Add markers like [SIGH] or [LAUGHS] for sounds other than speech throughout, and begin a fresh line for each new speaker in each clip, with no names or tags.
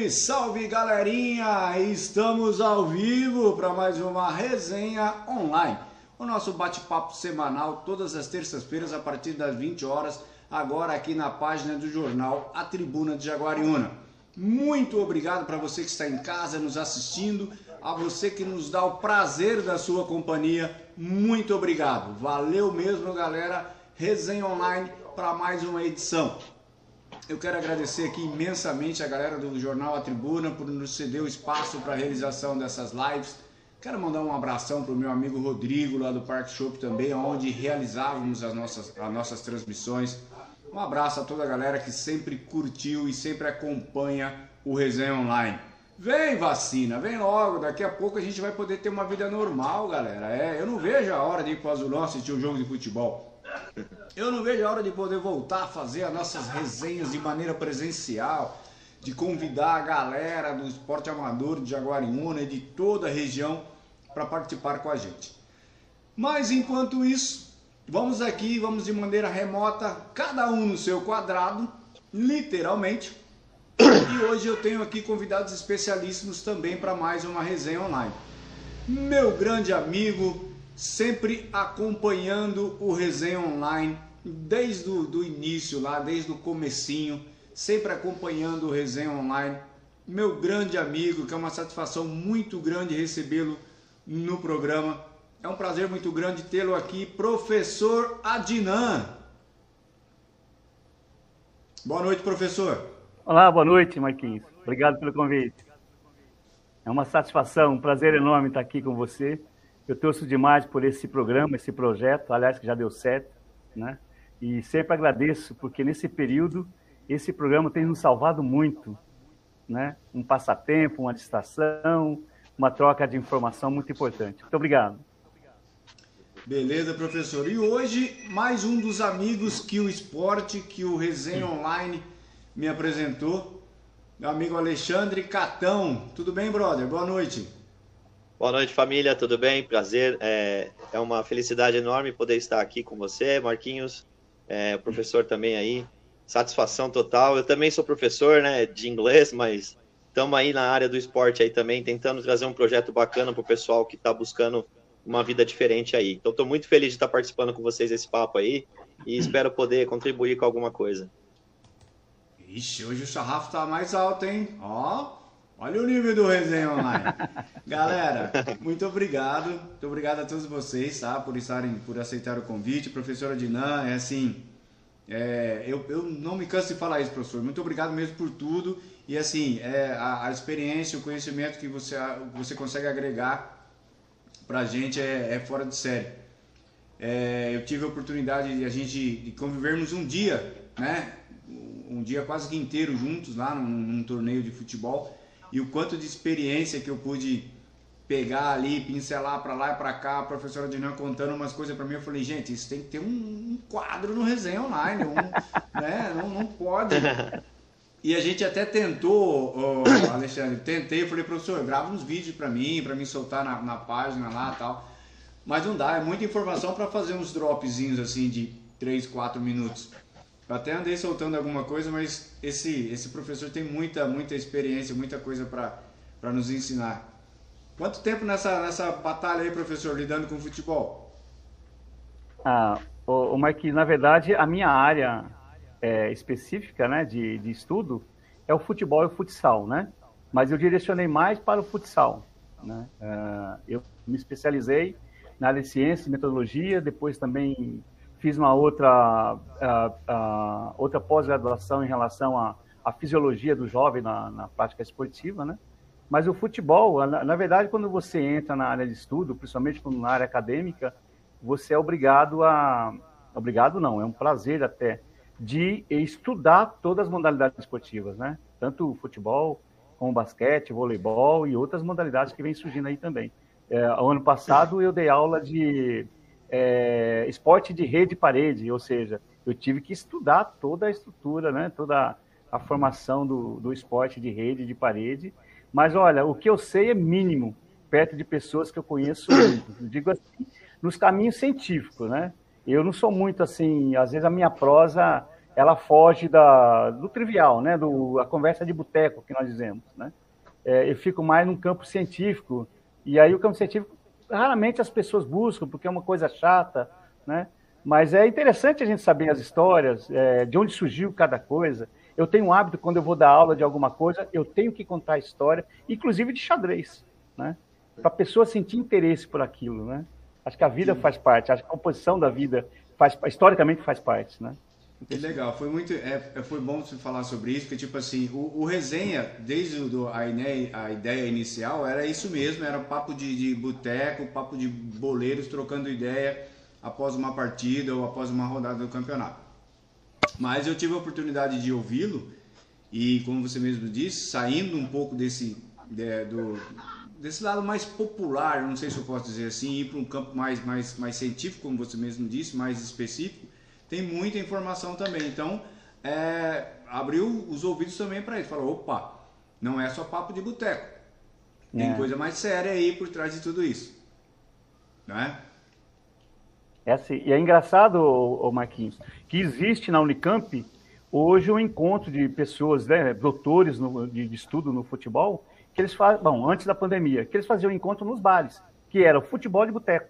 Salve, salve galerinha! Estamos ao vivo para mais uma resenha online. O nosso bate-papo semanal todas as terças-feiras a partir das 20 horas, agora aqui na página do jornal A Tribuna de Jaguariúna. Muito obrigado para você que está em casa nos assistindo, a você que nos dá o prazer da sua companhia. Muito obrigado. Valeu mesmo, galera. Resenha online para mais uma edição. Eu quero agradecer aqui imensamente a galera do Jornal A Tribuna por nos ceder o espaço para a realização dessas lives. Quero mandar um abração para o meu amigo Rodrigo, lá do Parque Shop também, onde realizávamos as nossas, as nossas transmissões. Um abraço a toda a galera que sempre curtiu e sempre acompanha o Resenha Online. Vem vacina, vem logo, daqui a pouco a gente vai poder ter uma vida normal, galera. É, eu não vejo a hora de ir para o Azulão assistir um jogo de futebol. Eu não vejo a hora de poder voltar a fazer as nossas resenhas de maneira presencial, de convidar a galera do esporte amador de Jaguariúna e de toda a região para participar com a gente. Mas enquanto isso, vamos aqui, vamos de maneira remota, cada um no seu quadrado, literalmente. E hoje eu tenho aqui convidados especialíssimos também para mais uma resenha online. Meu grande amigo, sempre acompanhando o Resenha Online desde o do início lá, desde o comecinho, sempre acompanhando o Resenha Online. Meu grande amigo, que é uma satisfação muito grande recebê-lo no programa. É um prazer muito grande tê-lo aqui, professor Adinan. Boa noite, professor.
Olá, boa noite, Marquinhos. Obrigado pelo convite. É uma satisfação, um prazer enorme estar aqui com você eu torço demais por esse programa, esse projeto, aliás, que já deu certo, né? E sempre agradeço, porque nesse período, esse programa tem nos salvado muito, né? Um passatempo, uma distração, uma troca de informação muito importante. Muito obrigado.
Beleza, professor. E hoje, mais um dos amigos que o esporte, que o Resenha Online me apresentou, meu amigo Alexandre Catão. Tudo bem, brother? Boa noite.
Boa noite, família, tudo bem? Prazer. É, é uma felicidade enorme poder estar aqui com você, Marquinhos, é, o professor também aí. Satisfação total. Eu também sou professor né, de inglês, mas estamos aí na área do esporte aí também, tentando trazer um projeto bacana para o pessoal que está buscando uma vida diferente aí. Então, estou muito feliz de estar participando com vocês desse papo aí e espero poder contribuir com alguma coisa.
Ixi, hoje o sarrafo está mais alto, hein? Ó. Olha o nível do resenha online. Galera, muito obrigado. Muito obrigado a todos vocês, tá? Por estarem, por aceitar o convite. Professora Dinan, é assim. É, eu, eu não me canso de falar isso, professor. Muito obrigado mesmo por tudo. E assim, é, a, a experiência, o conhecimento que você, você consegue agregar pra gente é, é fora de série. É, eu tive a oportunidade de a gente de convivermos um dia, né? Um dia quase que inteiro juntos lá num, num torneio de futebol e o quanto de experiência que eu pude pegar ali, pincelar para lá e para cá, a professora Dinan contando umas coisas para mim, eu falei, gente, isso tem que ter um, um quadro no resenha online, um, [LAUGHS] né? Não, não pode. [LAUGHS] E a gente até tentou, oh, Alexandre, tentei, falei, professor, grava uns vídeos para mim, para mim soltar na, na página lá tal. Mas não dá, é muita informação para fazer uns dropzinhos assim de 3, 4 minutos. Eu até andei soltando alguma coisa, mas esse, esse professor tem muita, muita experiência, muita coisa para nos ensinar. Quanto tempo nessa, nessa batalha aí, professor, lidando com futebol?
Ah, o, o Marquinhos, na verdade, a minha área é, específica né, de, de estudo é o futebol e o futsal, né? Mas eu direcionei mais para o futsal. Né? Uh, eu me especializei na área de ciência e metodologia, depois também fiz uma outra, outra pós-graduação em relação à, à, fisiologia do jovem na, na, prática esportiva, né? Mas o futebol, na, na, verdade, quando você entra na área de estudo, principalmente na área acadêmica, você é obrigado a... Obrigado não, é um prazer até, de estudar todas as modalidades esportivas, né? Tanto o futebol, como basquete, voleibol e outras modalidades que vêm surgindo aí também. É, ano passado eu dei aula de é, esporte de rede e parede, ou seja, eu tive que estudar toda a estrutura, né? Toda a formação do, do esporte de rede de parede. Mas olha, o que eu sei é mínimo perto de pessoas que eu conheço, digo assim, nos caminhos científicos, né? Eu não sou muito assim, às vezes a minha prosa ela foge da, do trivial, né? Do, a conversa de boteco que nós dizemos, né? É, eu fico mais num campo científico e aí o campo científico raramente as pessoas buscam porque é uma coisa chata, né? Mas é interessante a gente saber as histórias, é, de onde surgiu cada coisa. Eu tenho um hábito quando eu vou dar aula de alguma coisa, eu tenho que contar a história, inclusive de xadrez, né? Para a pessoa sentir interesse por aquilo, né? Acho que a vida Sim. faz parte, acho que a composição da vida faz, historicamente faz parte, né?
Que legal, foi muito, é, é, foi bom você falar sobre isso, porque tipo assim, o, o resenha, desde o, a, ideia, a ideia inicial, era isso mesmo, era papo de, de boteco, papo de boleiros trocando ideia após uma partida ou após uma rodada do campeonato. Mas eu tive a oportunidade de ouvi-lo e, como você mesmo disse, saindo um pouco desse, de, do, desse lado mais popular, não sei se eu posso dizer assim, ir para um campo mais, mais, mais científico, como você mesmo disse, mais específico, tem muita informação também. Então, é, abriu os ouvidos também para isso. Falou, opa, não é só papo de boteco. Tem é. coisa mais séria aí por trás de tudo isso. Não é?
É assim, e é engraçado, o Marquinhos, que existe na Unicamp hoje um encontro de pessoas, né, doutores no, de, de, estudo no futebol, que eles fazem, bom, antes da pandemia, que eles faziam um encontro nos bares, que era o futebol de boteco.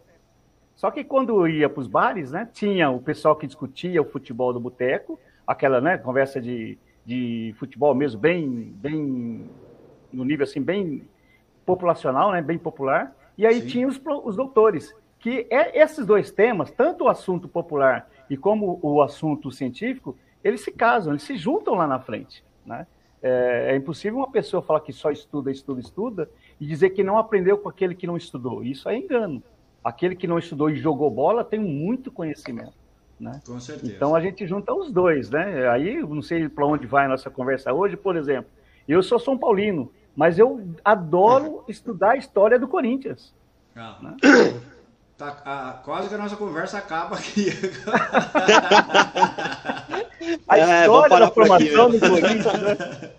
Só que quando ia para os bares, né, tinha o pessoal que discutia o futebol do boteco, aquela né, conversa de, de futebol mesmo, bem, bem no nível assim, bem populacional, né, bem popular. E aí Sim. tinha os, os doutores, que é, esses dois temas, tanto o assunto popular e como o assunto científico, eles se casam, eles se juntam lá na frente. Né? É, é, impossível uma pessoa falar que só estuda, estuda, estuda e dizer que não aprendeu com aquele que não estudou. Isso é engano aquele que não estudou e jogou bola tem muito conhecimento. Né?
Com certeza.
Então a gente junta os dois, né? Aí não sei para onde vai a nossa conversa hoje, por exemplo. Eu sou São Paulino, mas eu adoro [LAUGHS] estudar a história do Corinthians. Ah. Né? [COUGHS]
Tá, a, quase que a nossa conversa acaba aqui. [LAUGHS]
a é, história da formação aqui, do Corinthians, né?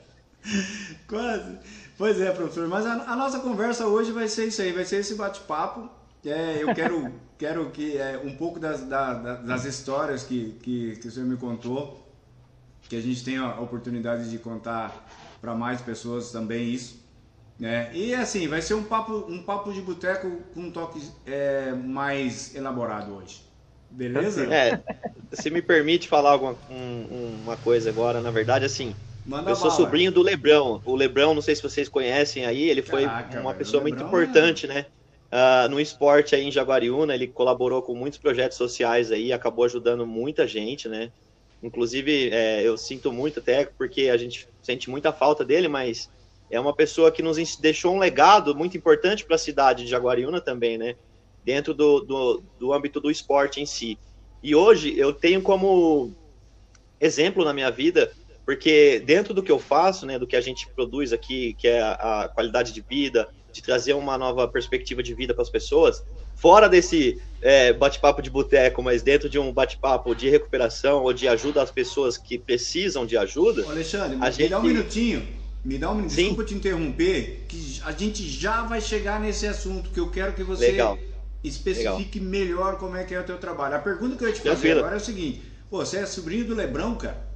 [LAUGHS]
Quase. Pois é, professor. Mas a, a nossa conversa hoje vai ser isso aí, vai ser esse bate-papo é, eu quero, quero que é, um pouco das, da, das histórias que, que, que o senhor me contou, que a gente tenha a oportunidade de contar para mais pessoas também isso. Né? E assim, vai ser um papo, um papo de boteco com um toque é, mais elaborado hoje. Beleza?
É, se me permite falar alguma, um, uma coisa agora, na verdade, assim, Manda eu sou bala. sobrinho do Lebrão. O Lebrão, não sei se vocês conhecem aí, ele foi Caraca, uma pessoa muito importante, é... né? Uh, no esporte aí em Jaguariúna, ele colaborou com muitos projetos sociais aí, acabou ajudando muita gente, né? Inclusive, é, eu sinto muito até, porque a gente sente muita falta dele, mas é uma pessoa que nos deixou um legado muito importante para a cidade de Jaguariúna também, né? Dentro do, do, do âmbito do esporte em si. E hoje eu tenho como exemplo na minha vida, porque dentro do que eu faço, né, do que a gente produz aqui, que é a, a qualidade de vida, de trazer uma nova perspectiva de vida para as pessoas, fora desse é, bate-papo de boteco, mas dentro de um bate-papo de recuperação ou de ajuda às pessoas que precisam de ajuda.
Ô Alexandre, a me gente... dá um minutinho. Me dá um minutinho. Desculpa te interromper, que a gente já vai chegar nesse assunto que eu quero que você
Legal.
especifique Legal. melhor como é que é o teu trabalho. A pergunta que eu ia te fazer agora é o seguinte: pô, você é sobrinho do Lebrão, cara?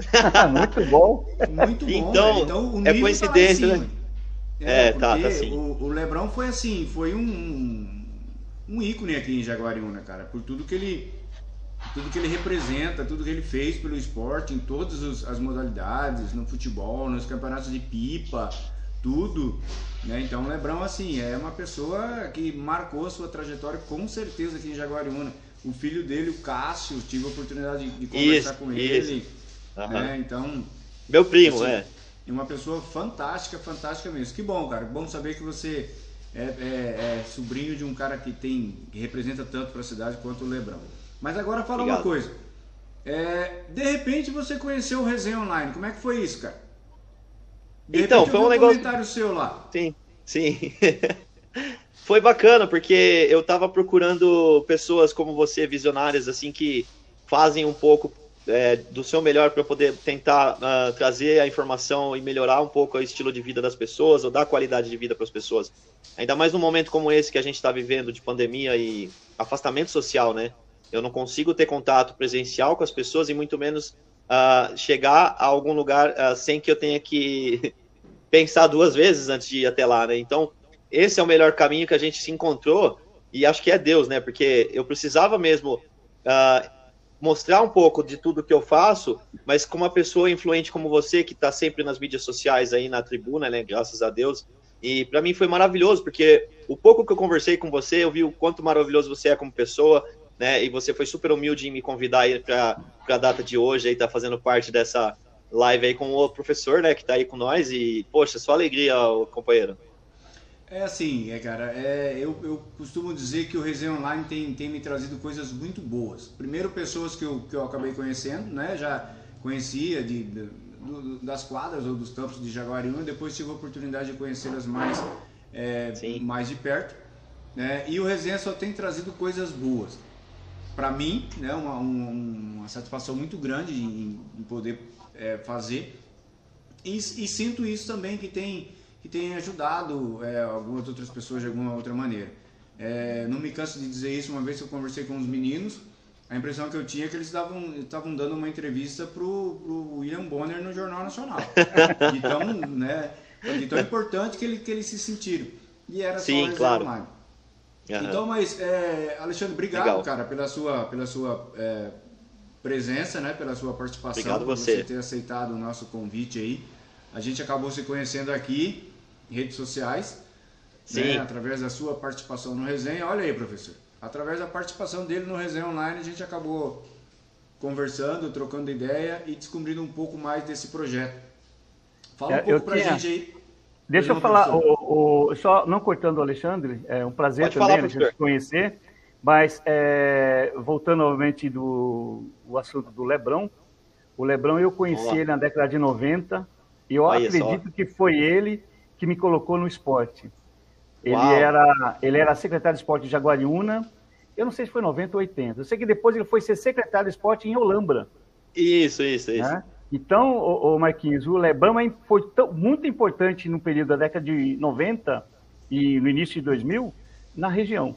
[LAUGHS]
Muito bom.
Muito bom.
Então, então o é coincidência, tá né?
É, é tá, tá assim. O, o Lebrão foi assim, foi um, um ícone aqui em Jaguariúna, cara, por tudo que ele tudo que ele representa, tudo que ele fez pelo esporte em todas as modalidades, no futebol, nos campeonatos de pipa, tudo. Né? Então o Lebrão assim é uma pessoa que marcou a sua trajetória com certeza aqui em Jaguariúna. O filho dele, o Cássio, tive a oportunidade de, conversar
isso,
com ele. Né? Então.
Meu primo, assim, é.
É uma pessoa fantástica, fantástica mesmo. Que bom, cara. Bom saber que você é, é, é sobrinho de um cara que tem que representa tanto para a cidade quanto o Lebrão. Mas agora fala Obrigado. uma coisa. É, de repente você conheceu o Resenha Online. Como é que foi isso, cara?
De então, foi um, um negócio.
comentário seu lá.
Sim, sim. [LAUGHS] foi bacana, porque eu tava procurando pessoas como você, visionárias, assim, que fazem um pouco é, do seu melhor para poder tentar uh, trazer a informação e melhorar um pouco o estilo de vida das pessoas ou dar qualidade de vida para as pessoas. Ainda mais num momento como esse que a gente está vivendo de pandemia e afastamento social, né? Eu não consigo ter contato presencial com as pessoas e muito menos uh, chegar a algum lugar uh, sem que eu tenha que [LAUGHS] pensar duas vezes antes de ir até lá, né? Então, esse é o melhor caminho que a gente se encontrou e acho que é Deus, né? Porque eu precisava mesmo mostrar um pouco de tudo que eu faço, mas com uma pessoa influente como você, que está sempre nas mídias sociais aí na tribuna, né? Graças a Deus. E para mim foi maravilhoso, porque o pouco que eu conversei com você, eu vi o quanto maravilhoso você é como pessoa, né? E você foi super humilde em me convidar aí para a data de hoje, aí tá fazendo parte dessa live aí com o professor, né? Que está aí com nós. E, poxa, só alegria, companheiro.
É assim, é, cara, é, eu, eu costumo dizer que o Resenha Online tem, tem me trazido coisas muito boas. Primeiro, pessoas que eu, que eu acabei conhecendo, né? Já conhecia de, de das quadras ou dos campos de Jaguariúna, depois tive a oportunidade de conhecê-las mais, é, mais de perto. Né? E o Resenha só tem trazido coisas boas. Para mim, né, uma, uma, uma, satisfação muito grande em, em poder é, fazer. E, e sinto isso também que tem que tem ajudado é, algumas outras pessoas de alguma outra maneira. É, não me canso de dizer isso, uma vez que eu conversei com os meninos, a impressão que eu tinha é que eles estavam dando uma entrevista para o William Bonner no Jornal Nacional. [LAUGHS] de tão, né, de tão importante que, ele, que eles se sentiram. E era
Sim,
só
claro. Uhum.
Então, mas, é, Alexandre, obrigado, Legal. cara, pela sua, pela sua é, presença, né, pela sua participação.
Obrigado por você.
você ter aceitado o nosso convite aí. A gente acabou se conhecendo aqui redes sociais, né, através da sua participação no resenha. Olha aí, professor, através da participação dele no resenha online, a gente acabou conversando, trocando ideia e descobrindo um pouco mais desse projeto. Fala um é, pouco para a tinha... gente aí.
Deixa eu falar, o, o, só não cortando o Alexandre, é um prazer Pode também falar, a gente conhecer, mas é, voltando novamente do o assunto do Lebrão, o Lebrão eu conheci Olá. ele na década de 90 e eu Aí, acredito só. que foi ele que me colocou no esporte. Ele era, ele era secretário de esporte de Jaguariúna, eu não sei se foi 90 ou 80. Eu sei que depois ele foi ser secretário de esporte em Olambra.
Isso, isso, isso. Né?
Então, o, Marquinhos, o Lebrão foi tão, muito importante no período da década de 90 e no início de 2000 na região.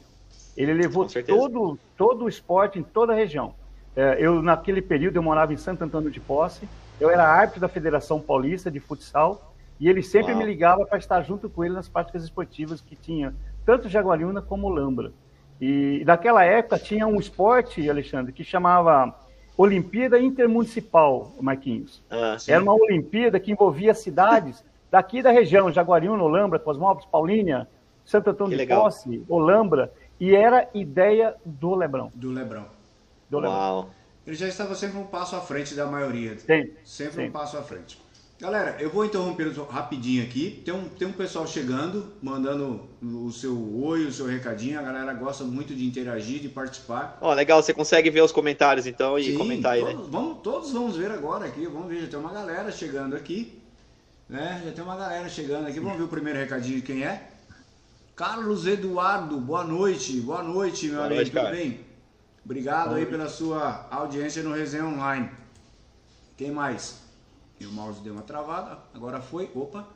Ele levou todo, todo o esporte em toda a região. É, eu, naquele período, eu morava em Santo Antônio de Posse, eu era árbitro da Federação Paulista de Futsal, e ele sempre Uau. me ligava para estar junto com ele nas práticas esportivas que tinha, tanto Jaguariúna como Lambra. E naquela época tinha um esporte, Alexandre, que chamava Olimpíada Intermunicipal, Marquinhos. Ah, Era uma Olimpíada que envolvia cidades daqui da região, Jaguariúna, Olambra, Cosmópolis, Paulínia, Santo Antônio que de legal. Posse, Olambra, e era ideia do Lebrão.
Do Lebrão.
Do Lebrão. Uau.
Ele já estava sempre um passo à frente da maioria.
Sim.
Sempre Sim. um passo à frente. Galera, eu vou interromper rapidinho aqui. Tem um, tem um pessoal chegando, mandando o seu oi, o seu recadinho. A galera gosta muito de interagir, de participar.
Ó, oh, legal, você consegue ver os comentários então e Sim, comentar aí,
todos, né? Vamos, todos vamos ver agora aqui. Vamos ver, já tem uma galera chegando aqui. Né? Já tem uma galera chegando aqui. Vamos ver o primeiro recadinho de quem é. Carlos Eduardo, boa noite. Boa noite, meu boa amigo. Noite, Tudo bem? Obrigado boa aí noite. pela sua audiência no Resenha Online. Quem mais? E o mouse deu uma travada, agora foi, opa.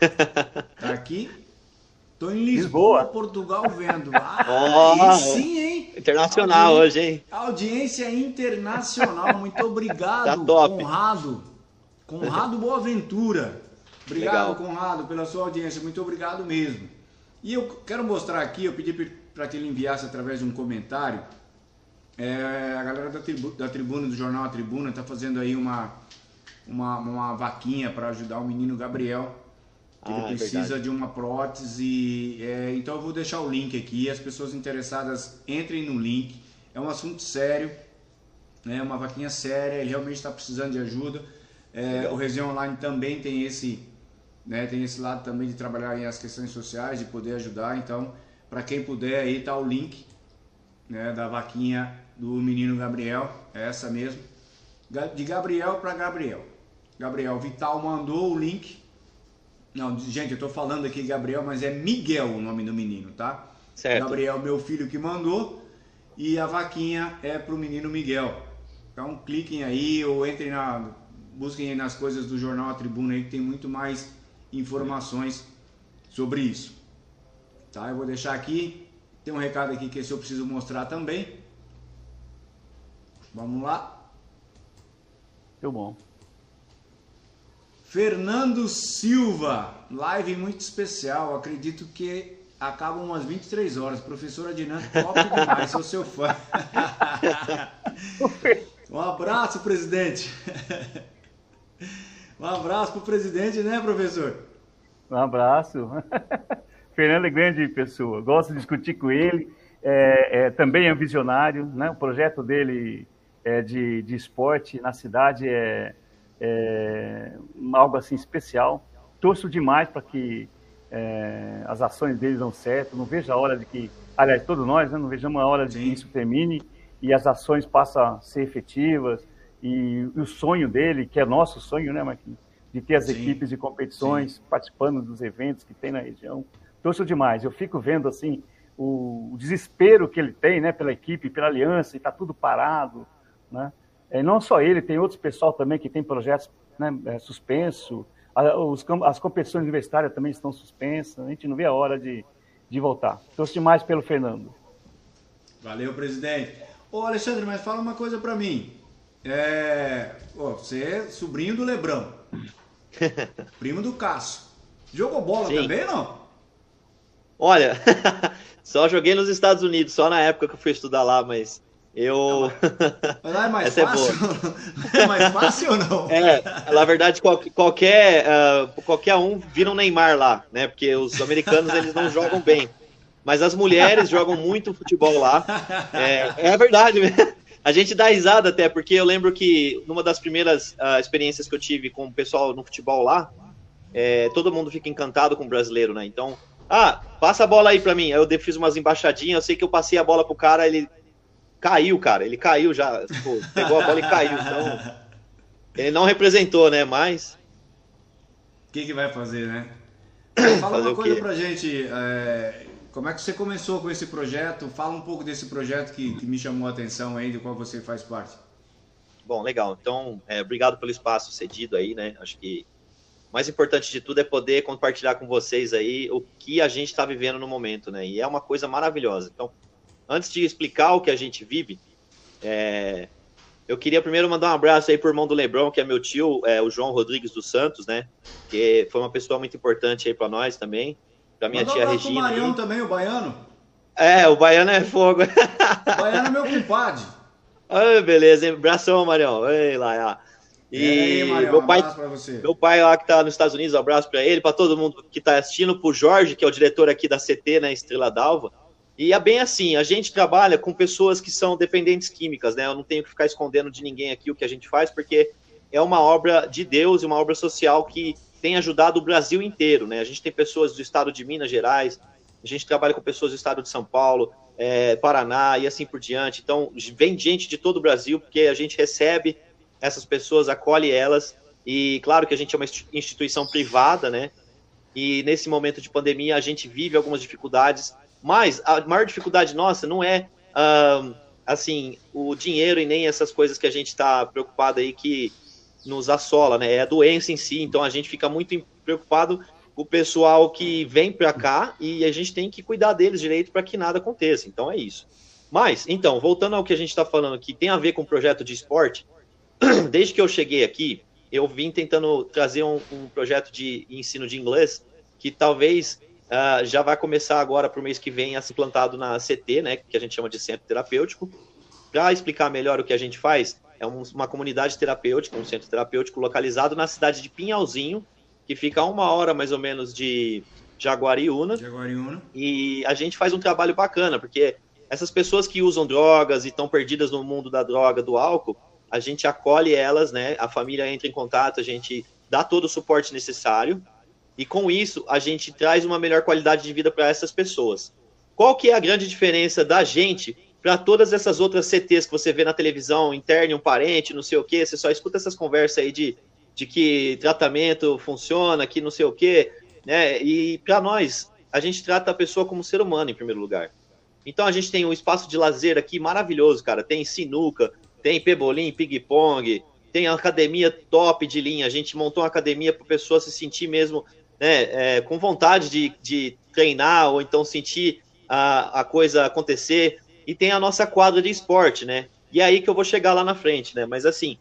[LAUGHS] Tá aqui. Tô em Lisboa, Lisboa. Portugal, vendo. [LAUGHS] Ah,
oh, sim, hein? Internacional hoje, hein?
Audiência internacional. Muito [LAUGHS] obrigado, tá top. Conrado. Conrado Boaventura. Obrigado, Legal. Conrado, pela sua audiência. Muito obrigado mesmo. E eu quero mostrar aqui, eu pedi para que ele enviasse através de um comentário. É, a galera da, tribu, da tribuna, do jornal A Tribuna, está fazendo aí uma, uma, uma vaquinha para ajudar o menino Gabriel ele ah, é precisa é de uma prótese. É, então eu vou deixar o link aqui. As pessoas interessadas entrem no link. É um assunto sério, é né, uma vaquinha séria. Ele realmente está precisando de ajuda. É, o Resenha Online também tem esse, né, tem esse lado também de trabalhar em as questões sociais, de poder ajudar. Então, para quem puder, aí tá o link né, da vaquinha do menino Gabriel. É essa mesmo. De Gabriel para Gabriel. Gabriel Vital mandou o link não, gente, eu tô falando aqui Gabriel, mas é Miguel o nome do menino, tá?
Certo.
Gabriel, meu filho que mandou, e a vaquinha é pro menino Miguel. Então cliquem aí ou entrem na. Busquem aí nas coisas do jornal A Tribuna aí que tem muito mais informações sobre isso. Tá? Eu vou deixar aqui. Tem um recado aqui que esse eu preciso mostrar também. Vamos lá.
Muito bom.
Fernando Silva, live muito especial. Acredito que acaba umas 23 horas. Professora Dinâmica, top demais, sou seu fã. [LAUGHS] um abraço, presidente. Um abraço para o presidente, né, professor?
Um abraço. [LAUGHS] Fernando é grande pessoa, gosto de discutir com ele. É, é, também é um visionário, né? O projeto dele é de, de esporte na cidade é é, algo assim especial. Torço demais para que é, as ações deles dão certo. Não vejo a hora de que, aliás, todos nós, né, não vejamos a hora de Sim. que isso termine e as ações passem a ser efetivas. E, e, o sonho dele, que é nosso sonho, né, Marquinhos? De ter as Sim. equipes de competições Sim. participando dos eventos que tem na região. Torço demais. Eu fico vendo assim o, o desespero que ele tem, né, pela equipe, pela aliança, e está tudo parado, né? É, não só ele, tem outros pessoal também que tem projetos né, é, suspenso, os, as competições universitárias também estão suspensas, a gente não vê a hora de, de voltar. Torço demais pelo Fernando.
Valeu, presidente. Ô, Alexandre, mas fala uma coisa para mim. É, ó, você é sobrinho do Lebrão, [LAUGHS] primo do Cássio. Jogou bola Sim. também, não?
Olha, [LAUGHS] só joguei nos Estados Unidos, só na época que eu fui estudar lá, mas eu. [LAUGHS]
Mas lá é mais Essa fácil? É, [LAUGHS] é mais fácil ou não?
É, na verdade, qualquer, uh, qualquer um vira um Neymar lá, né? Porque os americanos eles não jogam bem. Mas as mulheres jogam muito futebol lá. É, é verdade mesmo. A gente dá risada até, porque eu lembro que numa das primeiras uh, experiências que eu tive com o pessoal no futebol lá, é, todo mundo fica encantado com o brasileiro, né? Então, ah, passa a bola aí pra mim. Aí eu fiz umas embaixadinhas, eu sei que eu passei a bola pro cara, ele caiu, cara. Ele caiu já. Tipo, pegou a bola e caiu. Então, ele não representou, né? Mas.
O que, que vai fazer, né? [COUGHS] Fala fazer uma coisa pra gente. É, como é que você começou com esse projeto? Fala um pouco desse projeto que, que me chamou a atenção aí, do qual você faz parte.
Bom, legal. Então, é, obrigado pelo espaço cedido aí, né? Acho que o mais importante de tudo é poder compartilhar com vocês aí o que a gente está vivendo no momento, né? E é uma coisa maravilhosa. Então, antes de explicar o que a gente vive, é, eu queria primeiro mandar um abraço aí pro irmão do Lebrão, que é meu tio, é, o João Rodrigues dos Santos, né? Que foi uma pessoa muito importante aí para nós também. Pra minha Mandou tia um Regina. O
Baiano também, o Baiano?
É, o Baiano é fogo.
O Baiano é meu compadre. [LAUGHS]
Ah, beleza, hein? Abração, Marião. Ei, lá,
E, aí, Marião, meu pai, um
meu pai lá que tá nos Estados Unidos, um abraço para ele, para todo mundo que tá assistindo, pro Jorge, que é o diretor aqui da CT, né, Estrela d'Alva. E é bem assim, a gente trabalha com pessoas que são dependentes químicas, né? Eu não tenho que ficar escondendo de ninguém aqui o que a gente faz, porque é uma obra de Deus e uma obra social que tem ajudado o Brasil inteiro, né? A gente tem pessoas do estado de Minas Gerais, a gente trabalha com pessoas do estado de São Paulo, é, Paraná e assim por diante. Então, vem gente de todo o Brasil, porque a gente recebe essas pessoas, acolhe elas, e claro que a gente é uma instituição privada, né? E nesse momento de pandemia a gente vive algumas dificuldades mas a maior dificuldade nossa não é assim o dinheiro e nem essas coisas que a gente está preocupado aí que nos assola, né? É a doença em si. Então a gente fica muito preocupado o pessoal que vem para cá e a gente tem que cuidar deles direito para que nada aconteça. Então é isso. Mas, então, voltando ao que a gente está falando que tem a ver com o projeto de esporte, [CLEARS THROAT] desde que eu cheguei aqui, eu vim tentando trazer um, um projeto de ensino de inglês que talvez uh, já vai começar agora para o mês que vem a ser implantado na CT, né, que a gente chama de centro terapêutico. Para explicar melhor o que a gente faz, é um, uma comunidade terapêutica, um centro terapêutico localizado na cidade de Pinhalzinho, que fica a uma hora mais ou menos de Jaguariúna.
Jaguariúna.
E a gente faz um trabalho bacana, porque essas pessoas que usam drogas e estão perdidas no mundo da droga, do álcool, a gente acolhe elas, né? A família entra em contato, a gente dá todo o suporte necessário e com isso a gente traz uma melhor qualidade de vida para essas pessoas. Qual que é a grande diferença da gente para todas essas outras CTs que você vê na televisão, interne um parente, não sei o que, você só escuta essas conversas aí de de que tratamento funciona, que não sei o quê, né? E para nós, a gente trata a pessoa como ser humano em primeiro lugar. Então a gente tem um espaço de lazer aqui maravilhoso, cara. Tem sinuca, tem pebolim, ping-pong, tem academia top de linha. A gente montou uma academia para pessoa se sentir mesmo né, é, com vontade de, de treinar ou então sentir a, a coisa acontecer. E tem a nossa quadra de esporte, né? E é aí que eu vou chegar lá na frente, né? Mas assim,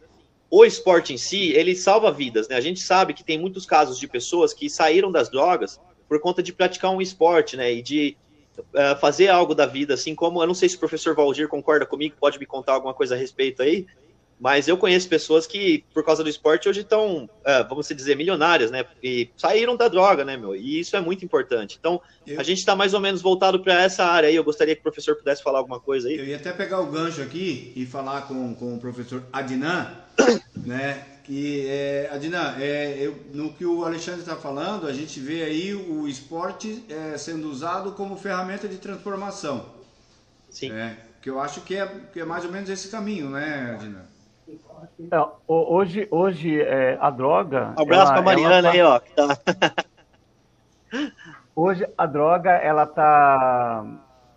o esporte em si, ele salva vidas, né? A gente sabe que tem muitos casos de pessoas que saíram das drogas por conta de praticar um esporte, né? E de uh, fazer algo da vida, assim como, eu não sei se o professor Valdir concorda comigo, pode me contar alguma coisa a respeito aí, mas eu conheço pessoas que, por causa do esporte, hoje estão, uh, vamos dizer, milionárias, né? E saíram da droga, né, meu? E isso é muito importante. Então, eu... a gente está mais ou menos voltado para essa área aí. Eu gostaria que o professor pudesse falar alguma coisa aí.
Eu ia até pegar o gancho aqui e falar com, com o professor Adnan, [COUGHS] né? Que, é, Adnan, é, eu, no que o Alexandre está falando, a gente vê aí o esporte é, sendo usado como ferramenta de transformação.
Sim.
É, que eu acho que é, que é mais ou menos esse caminho, né, Adnan?
É, hoje, hoje é, a droga.
Um abraço para a Mariana tá... aí, ó. Tá... [LAUGHS]
hoje a droga ela está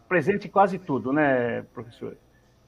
presente em quase tudo, né, professor?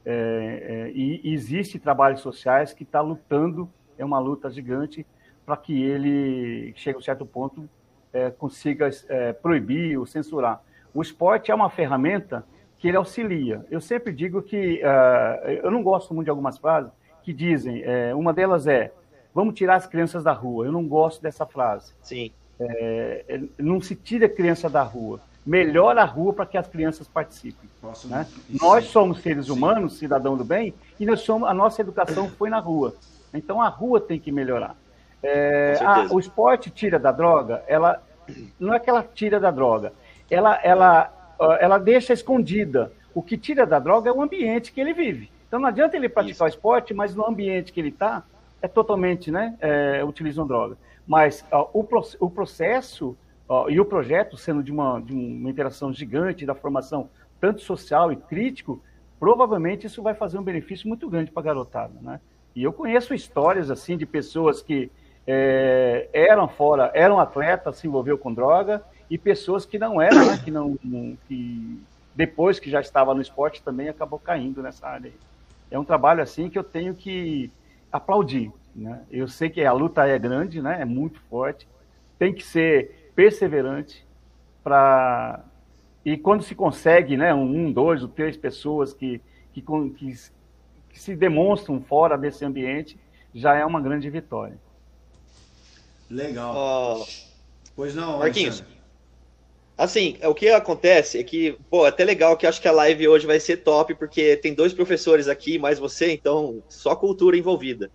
É, é, e existe trabalhos sociais que está lutando, é uma luta gigante para que ele chegue a um certo ponto é, consiga é, proibir ou censurar. O esporte é uma ferramenta que ele auxilia. Eu sempre digo que uh, eu não gosto muito de algumas frases que dizem, é, uma delas é, vamos tirar as crianças da rua. Eu não gosto dessa frase.
Sim.
É, é não se tira a criança da rua. Melhora a rua para que as crianças participem. Posso, né? Nós somos seres humanos, Sim. cidadão do bem, e nós somos, a nossa educação foi na rua. Então a rua tem que melhorar. É, a, o esporte tira da droga, ela não é que ela tira da droga, ela, ela, ela deixa escondida. O que tira da droga é o ambiente que ele vive. Então não adianta ele praticar Isso. o esporte, mas no ambiente que ele está, é totalmente, né, é, utilizam droga. Mas ó, o, o processo ó, e o projeto, sendo de uma, de uma interação gigante da formação, tanto social e crítico, provavelmente isso vai fazer um benefício muito grande para a garotada, né? E eu conheço histórias, assim, de pessoas que é, eram fora, eram atletas, se envolveu com droga, e pessoas que não eram, né, que não, que depois que já estava no esporte também acabou caindo nessa área aí é um trabalho assim que eu tenho que aplaudir. Né? Eu sei que a luta é grande, né? é muito forte, tem que ser perseverante para e quando se consegue, né, um, dois ou três pessoas que, que, que, que se demonstram fora desse ambiente, já é uma grande vitória.
Legal. Oh, pois não,
Marquinhos. Alexandre. Assim, o que acontece é que, pô, é até legal que acho que a live hoje vai ser top, porque tem dois professores aqui, mais você, então, só cultura envolvida.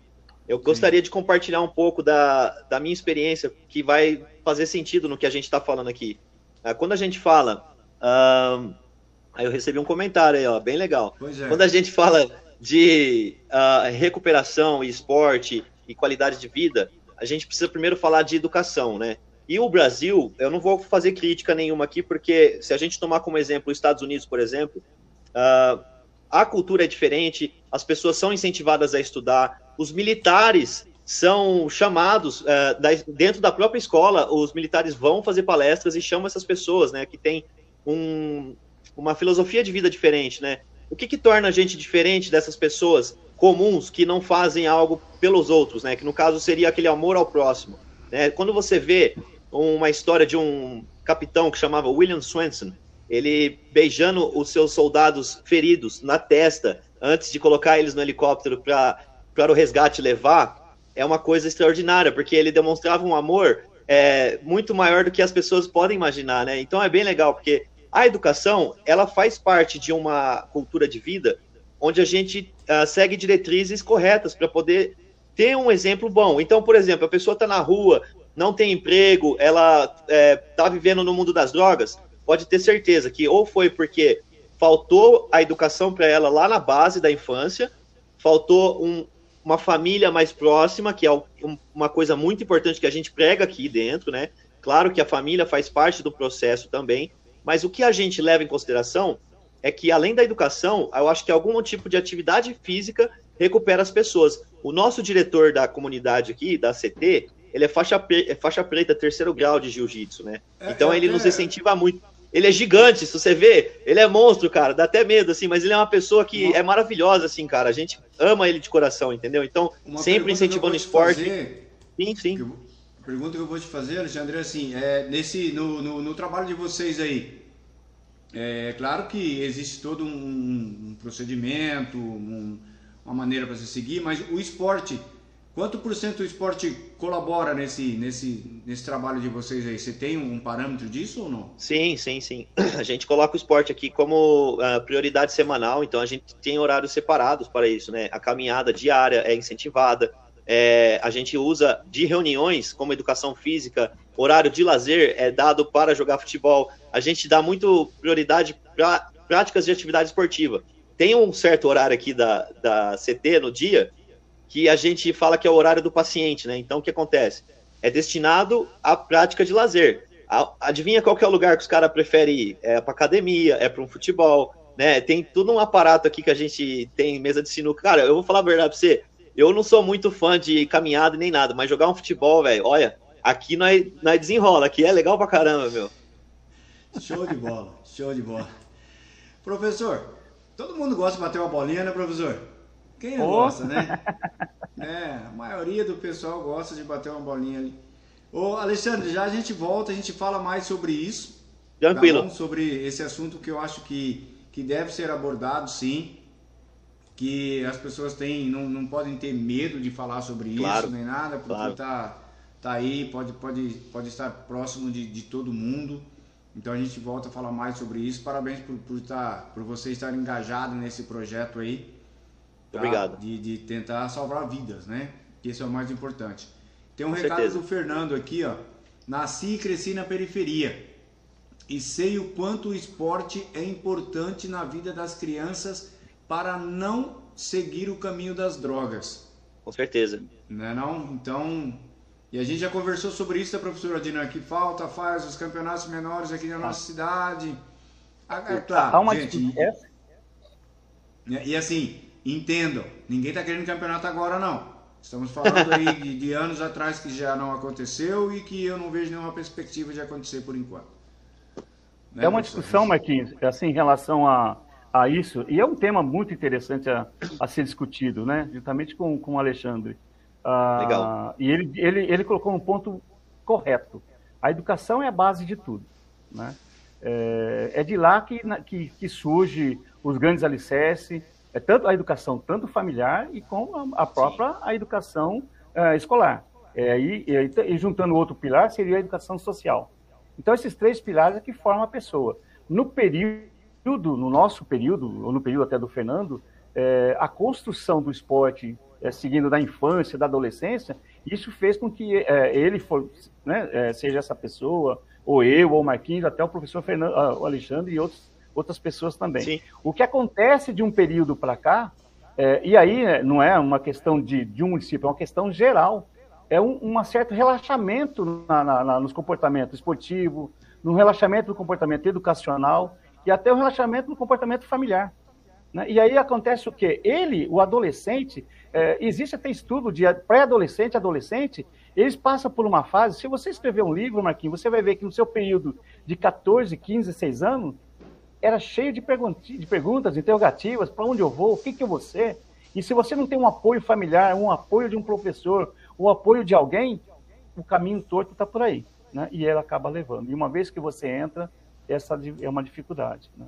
Eu Sim. gostaria de compartilhar um pouco da, da minha experiência, que vai fazer sentido no que a gente está falando aqui. Ah, quando a gente fala. Um, aí eu recebi um comentário aí, ó, bem legal. É. Quando a gente fala de uh, recuperação e esporte e qualidade de vida, a gente precisa primeiro falar de educação, né? E o Brasil, eu não vou fazer crítica nenhuma aqui, porque se a gente tomar como exemplo os Estados Unidos, por exemplo, uh, a cultura é diferente, as pessoas são incentivadas a estudar, os militares são chamados uh, da, dentro da própria escola, os militares vão fazer palestras e chamam essas pessoas, né, que têm um, uma filosofia de vida diferente, né? O que, que torna a gente diferente dessas pessoas comuns que não fazem algo pelos outros, né? Que no caso seria aquele amor ao próximo. Né? Quando você vê uma história de um capitão que chamava William Swenson, ele beijando os seus soldados feridos na testa antes de colocar eles no helicóptero para o resgate levar, é uma coisa extraordinária, porque ele demonstrava um amor é, muito maior do que as pessoas podem imaginar, né? Então é bem legal, porque a educação, ela faz parte de uma cultura de vida onde a gente uh, segue diretrizes corretas para poder ter um exemplo bom. Então, por exemplo, a pessoa está na rua, não tem emprego, ela está é, tá vivendo no mundo das drogas, pode ter certeza que ou foi porque faltou a educação para ela lá na base da infância, faltou um, uma família mais próxima, que é um, uma coisa muito importante que a gente prega aqui dentro, né? Claro que a família faz parte do processo também, mas o que a gente leva em consideração é que, além da educação, eu acho que algum tipo de atividade física recupera as pessoas. O nosso diretor da comunidade aqui, da CT, ele é faixa, é faixa preta, terceiro grau de jiu-jitsu, né? É, então é, ele nos incentiva muito. Ele é gigante, se você vê, ele é monstro, cara, dá até medo, assim, mas ele é uma pessoa que uma... é maravilhosa, assim, cara. A gente ama ele de coração, entendeu? Então, uma sempre incentivando esporte. Fazer,
sim, sim. a pergunta que eu vou te fazer, Alexandre, é assim, é, nesse, no, no, no trabalho de vocês aí, é claro que existe todo um, um procedimento, um, uma maneira para se seguir, mas o esporte Quanto por cento o esporte colabora nesse, nesse, nesse trabalho de vocês aí? Você tem um parâmetro disso ou não?
Sim, sim, sim. [CLEARS THROAT] A gente coloca o esporte aqui como uh, prioridade semanal, então a gente tem horários separados para isso, né? A caminhada diária é incentivada, é, a gente usa de reuniões como educação física, horário de lazer é dado para jogar futebol. A gente dá muito prioridade para práticas de atividade esportiva. Tem um certo horário aqui da, da CT no dia que a gente fala que é o horário do paciente, né? Então, o que acontece? É destinado à prática de lazer. Adivinha qual que é o lugar que os caras preferem ir? É para academia, é para um futebol, né? Tem tudo um aparato aqui que a gente tem mesa de sinuca. Cara, eu vou falar a verdade para você. Eu não sou muito fã de caminhada nem nada, mas jogar um futebol, velho, olha, aqui nós, nós desenrola, aqui é legal pra caramba, meu.
Show de bola, show de bola. Professor, todo mundo gosta de bater uma bolinha, né, professor? Quem não oh. gosta, né? [LAUGHS] É, a maioria do pessoal gosta de bater uma bolinha ali. Ô, Alexandre, já a gente volta, a gente fala mais sobre isso.
Tranquilo. Tá
sobre esse assunto que eu acho que, que deve ser abordado, sim. Que as pessoas têm, não, não podem ter medo de falar sobre claro. isso, nem nada, porque claro. tá, tá aí, pode, pode, pode estar próximo de, de todo mundo. Então a gente volta a falar mais sobre isso. Parabéns por, por, estar, por você estar engajado nesse projeto aí.
Tá? Obrigado.
De, de tentar salvar vidas, né? Que isso é o mais importante. Tem um Com recado certeza. do Fernando aqui, ó. Nasci e cresci na periferia e sei o quanto o esporte é importante na vida das crianças para não seguir o caminho das drogas.
Com certeza.
Não é não? Então, e a gente já conversou sobre isso, a tá, professora Dina, que falta, faz os campeonatos menores aqui na nossa cidade.
Ah, é claro, Há uma gente,
e, e assim, entendam, ninguém está querendo campeonato agora não. Estamos falando aí de, de, anos atrás que já não aconteceu e que eu não vejo nenhuma perspectiva de acontecer por enquanto.
Né, é uma discussão, Marquinhos, assim, em relação a, a isso, e é um tema muito interessante a, a ser discutido, né? Justamente com, com o Alexandre. Ah, Legal. E ele, ele, ele colocou um ponto correto. A educação é a base de tudo, né? É, é de lá que, que, que surge os grandes alicerces, é tanto a educação tanto familiar e como a, própria a educação uh, escolar. É, e, e, e, juntando outro pilar seria a educação social. Então esses três pilares é que formam a pessoa. No período, no nosso período, ou no período até do Fernando, é, a construção do esporte, é, seguindo da infância, da adolescência, isso fez com que é, ele for, né, é, seja essa pessoa, ou eu, ou o Marquinhos, até o professor Fernando, uh, o Alexandre e outros outras pessoas também. Sim. O que acontece de um período para cá, é, e aí né, não é uma questão de, de um município, é uma questão geral, é um, um certo relaxamento na, na, na, nos comportamentos esportivos, no relaxamento do comportamento educacional e até o relaxamento do comportamento familiar. Né? E aí acontece o quê? Ele, o adolescente, é, existe até estudo de pré-adolescente, adolescente, eles passam por uma fase, se você escrever um livro, Marquinhos, você vai ver que no seu período de 14, 15, 16 anos, era cheio de, de perguntas, interrogativas, para onde eu vou, o que, que eu vou ser. E se você não tem um apoio familiar, um apoio de um professor, o um apoio de alguém, o caminho torto está por aí. né? e ela acaba levando. E uma vez que você entra, essa é uma dificuldade. Né?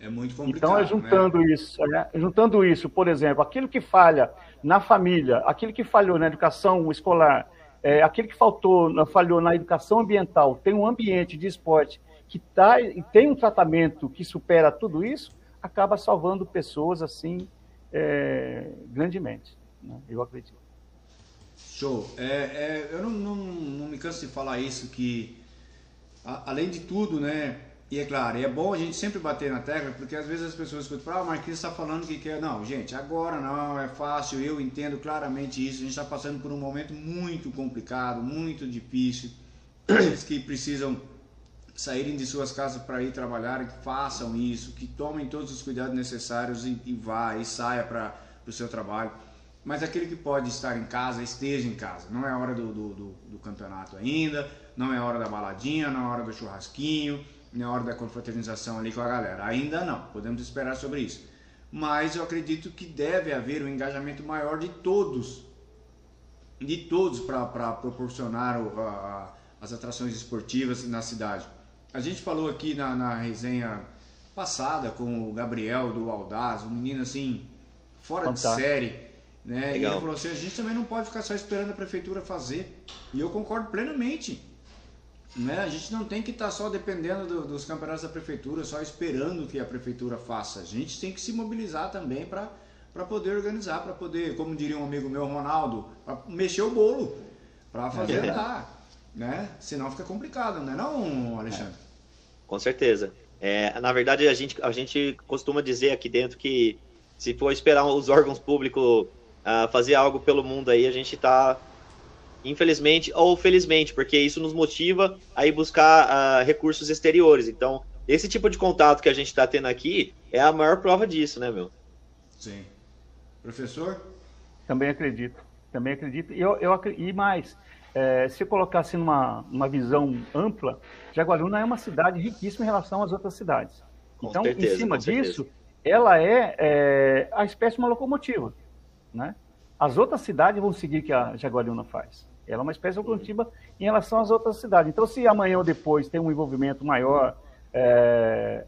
É muito complicado.
Então, é juntando né? isso, é, juntando isso, por exemplo, aquilo que falha na família, aquilo que falhou na educação escolar, é, aquilo que faltou, falhou na educação ambiental, tem um ambiente de esporte que tá, tem um tratamento que supera tudo isso, acaba salvando pessoas assim é, grandemente. Né? Eu acredito.
Show. É, é, eu não, não, não, me canso de falar isso, que além de tudo, né? E é claro, é bom a gente sempre bater na tecla, porque às vezes as pessoas escutam, ah, o Marquinhos está falando que quer. Não, gente, agora não, é fácil, eu entendo claramente isso. A gente está passando por um momento muito complicado, muito difícil. [CLEARS THROAT] Aqueles que precisam saírem de suas casas para ir trabalhar, que façam isso, que tomem todos os cuidados necessários e, e vá e saia para o seu trabalho. Mas aquele que pode estar em casa, esteja em casa. Não é hora do, do, do, do campeonato ainda, não é hora da baladinha, não é hora do churrasquinho na hora da confraternização ali com a galera. Ainda não, podemos esperar sobre isso. Mas eu acredito que deve haver um engajamento maior de todos, de todos para proporcionar o, a, as atrações esportivas na cidade. A gente falou aqui na, na resenha passada com o Gabriel do Aldaz, um menino assim, fora Fantástico. de série. Né? E ele falou assim: a gente também não pode ficar só esperando a prefeitura fazer. E eu concordo plenamente. Né? A gente não tem que estar tá só dependendo do, dos campeonatos da prefeitura, só esperando que a prefeitura faça. A gente tem que se mobilizar também para poder organizar, para poder, como diria um amigo meu, Ronaldo, para mexer o bolo, para fazer é. andar, né? Senão fica complicado, não é não, Alexandre? É.
Com certeza. É, na verdade, a gente, a gente costuma dizer aqui dentro que se for esperar os órgãos públicos uh, fazer algo pelo mundo aí, a gente está infelizmente ou felizmente, porque isso nos motiva a ir buscar uh, recursos exteriores. Então, esse tipo de contato que a gente está tendo aqui é a maior prova disso, né, meu?
Sim. Professor?
Também acredito. Também acredito. E, eu, eu, e mais, é, se colocasse numa uma visão ampla, Jaguaruna é uma cidade riquíssima em relação às outras cidades. Com então, certeza, em cima disso, ela é, é, a espécie de uma locomotiva, né? As outras cidades vão seguir o que a Jaguariúna faz. Ela é uma espécie locomotiva em relação às outras cidades. Então, se amanhã ou depois tem um envolvimento maior é,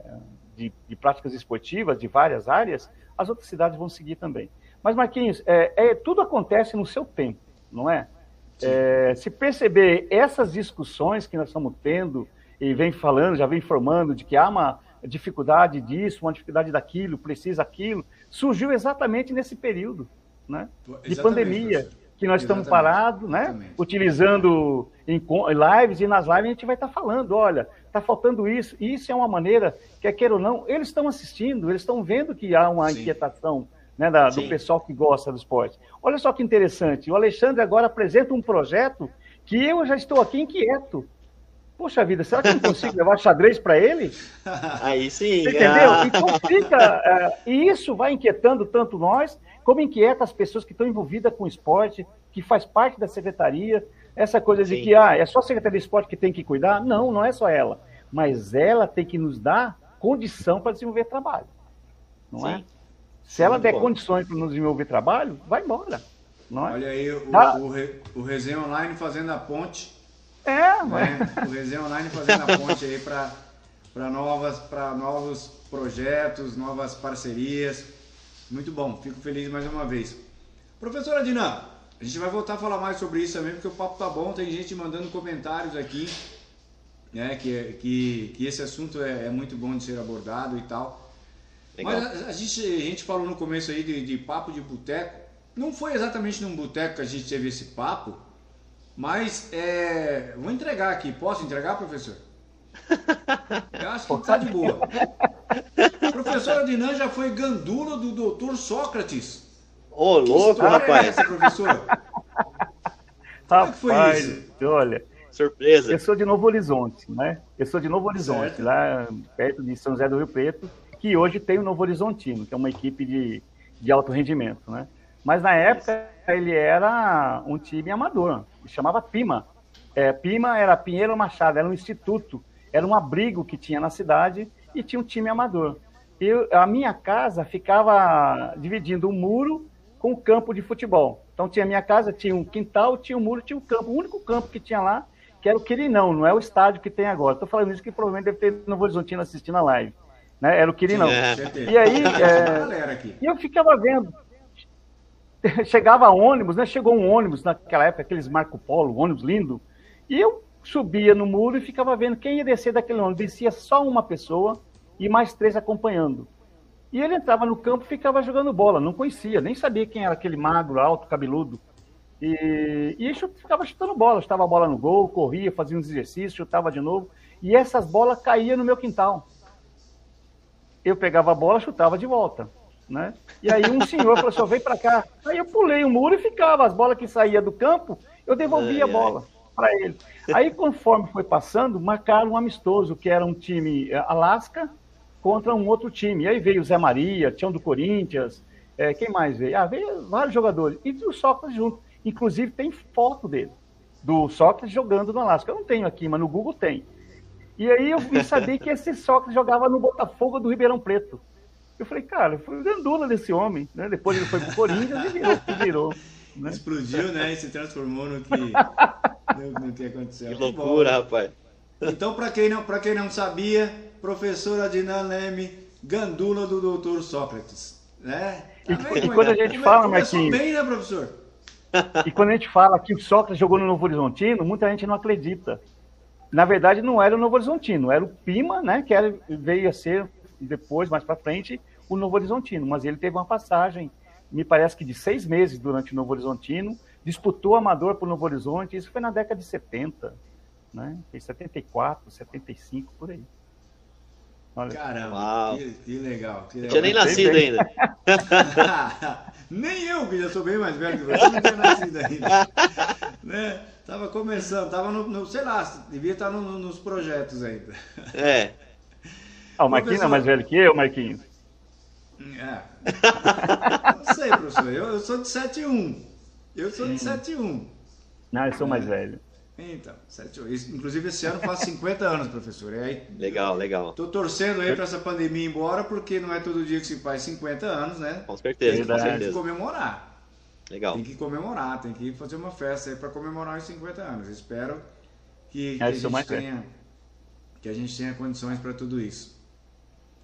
de, de, práticas esportivas de várias áreas, as outras cidades vão seguir também. Mas, Marquinhos, é, é tudo acontece no seu tempo, não é? é? Se perceber essas discussões que nós estamos tendo e vem falando, já vem informando de que há uma dificuldade disso, uma dificuldade daquilo, precisa aquilo, surgiu exatamente nesse período né, de pandemia, professor. que nós estamos parados, né, Exatamente. utilizando em lives, e nas lives a gente vai estar falando, olha, está faltando isso, isso é uma maneira, quer queira ou não, eles estão assistindo, eles estão vendo que há uma Sim. inquietação né, da, do pessoal que gosta do esporte. Olha só que interessante, o Alexandre agora apresenta um projeto que eu já estou aqui inquieto. Poxa vida, será que eu não consigo [LAUGHS] levar xadrez para ele?
Aí sim.
Você entendeu? Ah. Então fica. Uh, e isso vai inquietando tanto nós, como inquieta as pessoas que estão envolvidas com o esporte, que faz parte da secretaria. Essa coisa Sim. de que ah, é só a Secretaria de Esporte que tem que cuidar. Não, não é só ela. Mas ela tem que nos dar condição para desenvolver trabalho. Não é? Sim. é? Se ela der bom. condições para nos desenvolver trabalho, vai embora. Não é?
Olha aí o, tá. o, o Resenha Online fazendo a ponte.
É,
né? O Resenha Online fazendo a ponte aí para novos projetos, novas parcerias. Muito bom, fico feliz mais uma vez. Professora Dina, a gente vai voltar a falar mais sobre isso também, porque o papo tá bom, tem gente mandando comentários aqui, né, que, que, que esse assunto é, é muito bom de ser abordado e tal. Legal. Mas a, a, gente, a gente falou no começo aí de, de papo de boteco, não foi exatamente num boteco que a gente teve esse papo, mas é, vou entregar aqui, posso entregar, professor? Eu acho que tá de boa. A [LAUGHS] professora Dinan já foi gandula do doutor Sócrates.
Ô, oh, louco, rapaz. É essa,
professora?
Como é que foi rapaz, isso? Olha,
surpresa.
Eu sou de Novo Horizonte, né? Eu sou de Novo Horizonte, certo. lá perto de São José do Rio Preto, que hoje tem o Novo Horizontino, que é uma equipe de, de alto rendimento, né? Mas na época ele era um time amador, chamava PIMA. É, PIMA era Pinheiro Machado, era um instituto era um abrigo que tinha na cidade e tinha um time amador. E a minha casa ficava dividindo um muro com o um campo de futebol. Então tinha a minha casa, tinha um quintal, tinha um muro, tinha um campo. O único campo que tinha lá que era o Quirinão, não é o estádio que tem agora. Estou falando isso que provavelmente deve ter no Horizontino assistindo a live. Né? Era o Quirinão. É. E aí, é, e eu ficava vendo. [LAUGHS] Chegava ônibus, né? Chegou um ônibus naquela época, aqueles Marco Polo, ônibus lindo. E eu subia no muro e ficava vendo quem ia descer daquele ônibus. Descia só uma pessoa e mais três acompanhando. E ele entrava no campo e ficava jogando bola. Não conhecia, nem sabia quem era aquele magro, alto, cabeludo. E, e ficava chutando bola. Chutava a bola no gol, corria, fazia uns exercícios, chutava de novo. E essas bolas caíam no meu quintal. Eu pegava a bola, chutava de volta. Né? E aí um senhor falou assim, vem para cá. Aí eu pulei o muro e ficava. As bolas que saíam do campo, eu devolvia ai, a bola para ele. Aí, conforme foi passando, marcaram um amistoso, que era um time eh, Alasca contra um outro time. E aí veio o Zé Maria, um do Corinthians, é, quem mais veio? Ah, veio vários jogadores. E o Sócrates junto. Inclusive tem foto dele, do Sócrates jogando no Alasca. Eu não tenho aqui, mas no Google tem. E aí eu vim saber que esse Sócrates jogava no Botafogo do Ribeirão Preto. Eu falei, cara, foi gandula desse homem. Né? Depois ele foi pro Corinthians e virou virou.
Né? Explodiu, né? E se transformou no que, [LAUGHS] no, no que aconteceu.
Que loucura, rapaz.
Então, para quem, não, quem não sabia, professora Dinan Leme, gandula do doutor Sócrates. Né?
Tá e, e quando a gente fala, Marquinhos...
bem, né, professor? [LAUGHS]
E quando a gente fala que o Sócrates jogou no Novo Horizontino, muita gente não acredita. Na verdade, não era o Novo Horizontino, era o Pima, né, que era, veio a ser depois, mais para frente, o Novo Horizontino. Mas ele teve uma passagem, me parece que de seis meses durante o Novo Horizontino, disputou amador para o Novo Horizonte, isso foi na década de 70, né? Foi 74, 75, por aí.
Olha. Caramba, que, que, legal. Que legal.
tinha nem nascido bem. ainda. [LAUGHS]
nem eu, que já sou bem mais velho que você, não tinha nascido ainda. [LAUGHS] né? Tava começando, tava no, no, sei lá, devia estar no, no, nos projetos ainda.
É.
Ah, o Marquinhos é mais velho que eu, Marquinhos?
É. Não sei, professor. Eu, eu sou de 71. Eu sou de 71.
Não, eu sou mais velho.
Então, 78. Inclusive esse ano faz 50 anos, professor. E aí,
legal, legal.
Tô torcendo aí para essa pandemia ir embora, porque não é todo dia que se faz 50 anos, né?
Com certeza, tem, com certeza.
Tem que comemorar.
Legal.
Tem que comemorar, tem que fazer uma festa aí para comemorar os 50 anos. Espero que, que, a, gente tenha, que a gente tenha condições para tudo isso.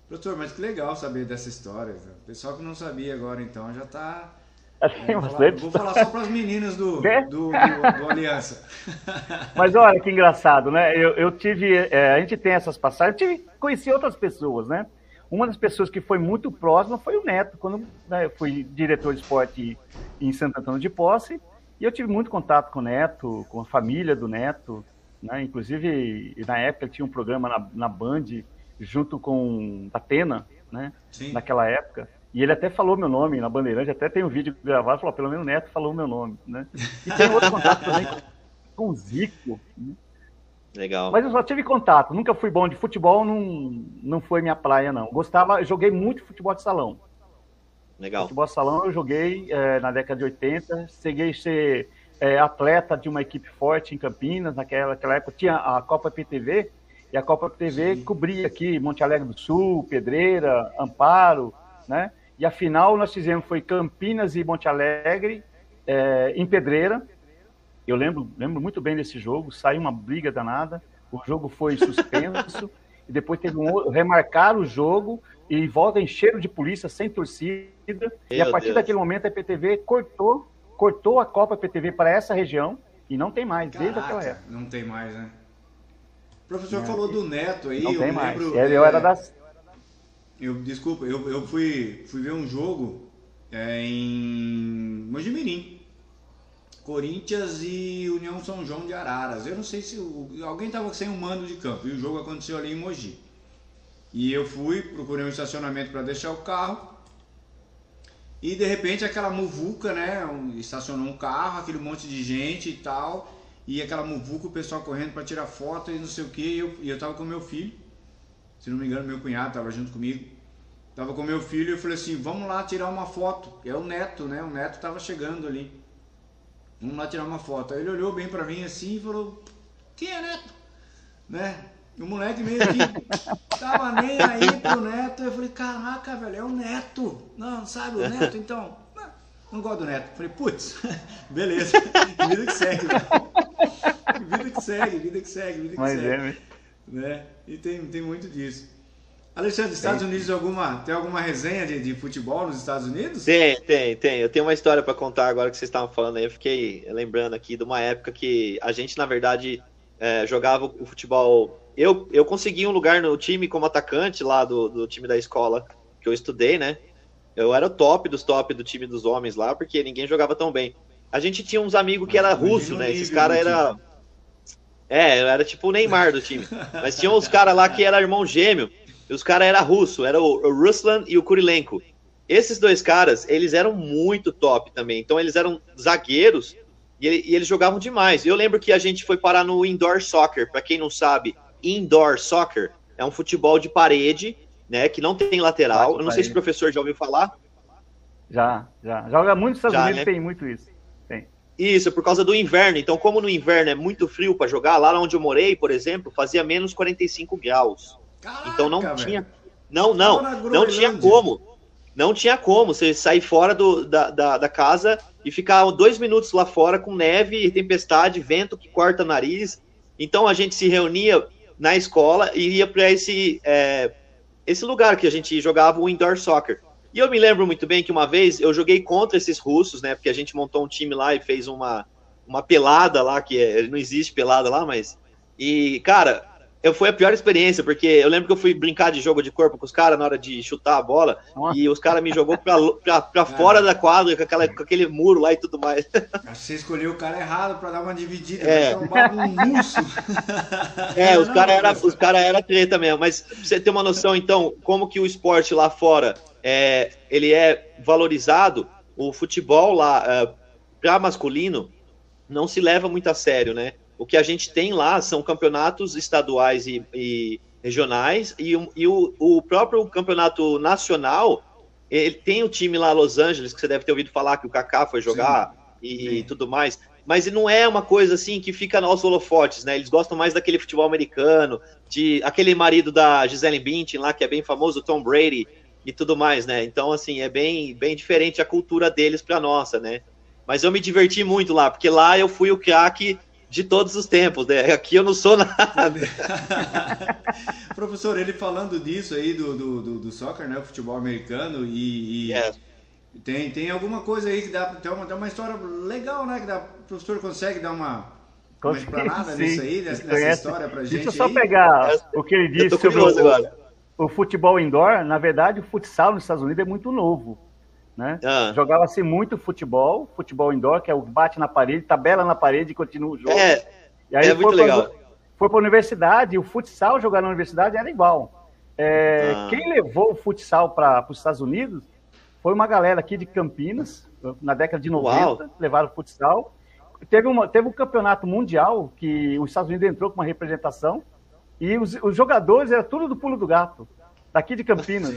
Professor, mas que legal saber dessa história. O pessoal que não sabia agora, então, já está é, vou, falar, vou falar só para as meninas do, do, do, do, Aliança. [LAUGHS]
Mas olha que engraçado, né? Eu, eu tive. É, a gente tem essas passagens, eu tive, conheci outras pessoas, né? Uma das pessoas que foi muito próxima foi o Neto, quando né, eu fui diretor de esporte em Santo Antônio de Posse. E eu tive muito contato com o Neto, com a família do Neto. Né? Inclusive, na época tinha um programa na, na Band, junto com a Atena, né? Sim. naquela época. E ele até falou meu nome na Bandeirante, até tem um vídeo gravado, falou, pelo menos o Neto falou meu nome, né? E tem outro contato também com o Zico. Né?
Legal.
Mas eu só tive contato, nunca fui bom de futebol, não, não foi minha praia, não. Gostava, joguei muito futebol de salão.
Legal.
Futebol de salão eu joguei é, na década de 80, cheguei a ser é, atleta de uma equipe forte em Campinas, naquela, naquela época tinha a Copa PTV, e a Copa PTV Sim. cobria aqui Monte Alegre do Sul, Pedreira, Amparo, né? E a final nós fizemos foi Campinas e Monte Alegre, é, em Pedreira. Eu lembro, lembro muito bem desse jogo, saiu uma briga danada, o jogo foi suspenso, [LAUGHS] e depois teve um remarcar o jogo, e volta em cheiro de polícia, sem torcida, Meu e a partir Deus. daquele momento a PTV cortou, cortou a Copa PTV para essa região, e não tem mais, Caraca, desde aquela época.
Não tem mais, né? O professor falou do Neto aí,
não
eu
tem mais.
lembro...
Eu era das,
eu, desculpa, eu, eu fui, fui ver um jogo é, em Mojimirim. Corinthians e União São João de Araras. Eu não sei se o, alguém estava sem um mando de campo e o jogo aconteceu ali em Mogi. E eu fui, procurei um estacionamento para deixar o carro. E de repente aquela muvuca, né? Estacionou um carro, aquele monte de gente e tal. E aquela muvuca, o pessoal correndo para tirar foto e não sei o que. E eu, e eu tava com meu filho se não me engano, meu cunhado estava junto comigo. Tava com meu filho e eu falei assim: vamos lá tirar uma foto. É o neto, né? O neto estava chegando ali. Vamos lá tirar uma foto. Aí ele olhou bem para mim assim e falou: quem é neto? Né? o moleque meio que [LAUGHS] tava nem aí pro neto. Eu falei: caraca, velho, é o neto. Não, sabe o neto? Então, não gosto do neto. Falei: putz, [LAUGHS] beleza, vida que segue. vida que segue, vida que segue, vida que
Mas
segue.
é, né?
né? E tem, tem muito disso. Alexandre, Estados Unidos alguma, tem alguma resenha de, de futebol nos Estados Unidos?
Tem, tem, tem. Eu tenho uma história para contar agora que vocês estavam falando aí. Eu fiquei lembrando aqui de uma época que a gente, na verdade, é, jogava o futebol. Eu, eu consegui um lugar no time como atacante lá do, do time da escola que eu estudei, né? Eu era o top dos top do time dos homens lá, porque ninguém jogava tão bem. A gente tinha uns amigos que era russo, né? Esses caras era. É, eu era tipo o Neymar do time. Mas tinha uns caras lá que era irmão gêmeo. E os caras eram russo, era o, o Ruslan e o Kurilenko. Esses dois caras, eles eram muito top também. Então eles eram zagueiros e, e eles jogavam demais. Eu lembro que a gente foi parar no indoor soccer. Para quem não sabe, indoor soccer é um futebol de parede, né? Que não tem lateral. Eu não sei se o professor já ouviu falar.
Já, já. Joga muito nos Estados
Já,
Unidos,
né?
tem muito isso. Tem.
Isso, por causa do inverno. Então, como no inverno é muito frio para jogar, lá onde eu morei, por exemplo, fazia menos 45 graus.
Caraca,
Então não
velho.
tinha. Não, não. Não tinha como. Não tinha como você sair fora do, da, da, da casa e ficar dois minutos lá fora com neve, tempestade, vento que corta o nariz. Então a gente se reunia na escola e ia para esse, é, esse lugar que a gente jogava o indoor soccer. E eu me lembro muito bem que uma vez eu joguei contra esses russos, né? Porque a gente montou um time lá e fez uma, uma pelada lá, que é- não existe pelada lá, mas. E, cara, eu, foi a pior experiência, porque eu lembro que eu fui brincar de jogo de corpo com os caras na hora de chutar a bola,
Nossa.
e os caras me jogou pra, pra, pra fora da quadra com, aquela, com aquele muro lá e tudo mais.
Acho que você escolheu o cara errado pra dar uma dividida.
É.
É. Um bagunço. [LAUGHS]
É, os caras era,
professor.
os cara era treta mesmo, mas pra você ter uma noção, então, como que o esporte lá fora é, ele é valorizado, o futebol lá é, para masculino não se leva muito a sério, né? O que a gente tem lá são campeonatos estaduais e, e regionais e, o- e o, o próprio campeonato nacional, ele tem o time lá Los Angeles, que você deve ter ouvido falar que o Kaká foi jogar e
Sim.
tudo mais, mas não é uma coisa assim que fica aos holofotes, né? Eles gostam mais daquele futebol americano, de aquele marido da Gisele Bündchen lá, que é bem famoso, Tom Brady e tudo mais, né? Então, assim, é bem, bem diferente a cultura deles pra nossa, né? Mas eu me diverti muito lá, porque lá eu fui o craque de todos os tempos, né? Aqui eu não sou nada. [LAUGHS]
Professor, ele falando disso aí do, do, do, do soccer, né? O futebol americano e, e
É.
tem, tem alguma coisa aí que dá tem uma, tem uma história legal, né? Que dá, o professor consegue dar uma, uma explanada nisso aí, nessa, nessa história pra gente
Deixa eu só
aí?
pegar o que ele disse sobre o,
agora.
o futebol indoor. Na verdade, o futsal nos Estados Unidos é muito novo. Né?
Ah.
Jogava-se muito futebol, futebol indoor, que é o bate na parede, tabela na parede e continua o jogo.
É,
E aí
é muito
foi pra-
legal.
foi para a universidade, e o futsal jogar na universidade era igual. É,
Ah.
Quem levou o futsal para os Estados Unidos foi uma galera aqui de Campinas, na década de 90,
Uau.
levaram o futsal. Teve, uma, teve um campeonato mundial que os Estados Unidos entrou com uma representação e os, os jogadores era tudo do pulo do gato, daqui de Campinas.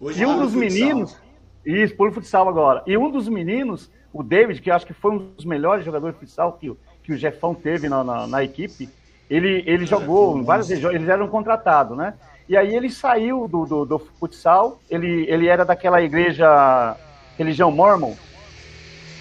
E um dos
futsal.
meninos, isso, pulo futsal agora. E um dos meninos, o David, que eu acho que foi um dos melhores jogadores de futsal que, o- que o Jefão teve na, na, na equipe, ele, ele jogou em várias regiões, eles eram contratados, né? E aí ele saiu do, do, do futsal, ele, ele era daquela igreja religião mormon,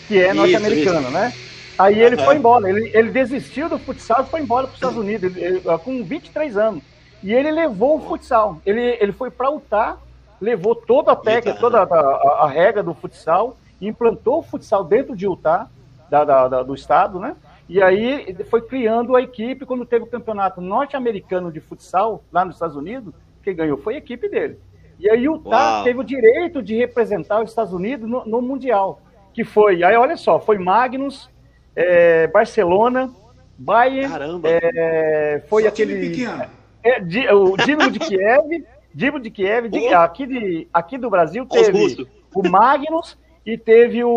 que é norte-americana, né? Aí ele foi embora, ele, ele desistiu do futsal e foi embora para os Estados Unidos, ele- ele- com 23 anos. E ele levou o futsal, ele, ele foi para Utah, levou toda a técnica,
Utah.
toda a, a- a regra do futsal, implantou o futsal dentro de Utah, da- da- da- do estado, né? E aí foi criando a equipe quando teve o campeonato norte-americano de futsal lá nos Estados Unidos, quem ganhou foi a equipe dele. E aí o Utah
Uau.
teve o direito de representar os Estados Unidos no, no Mundial, que foi, aí olha só, foi Magnus, é, Barcelona, Bayern,
Caramba.
é, foi
Só time
aquele
pequeno.
é, o Dinamo de [LAUGHS] Kiev, Dinamo de Kiev, de-
Oh.
aqui, de, aqui do Brasil teve o Magnus e teve o,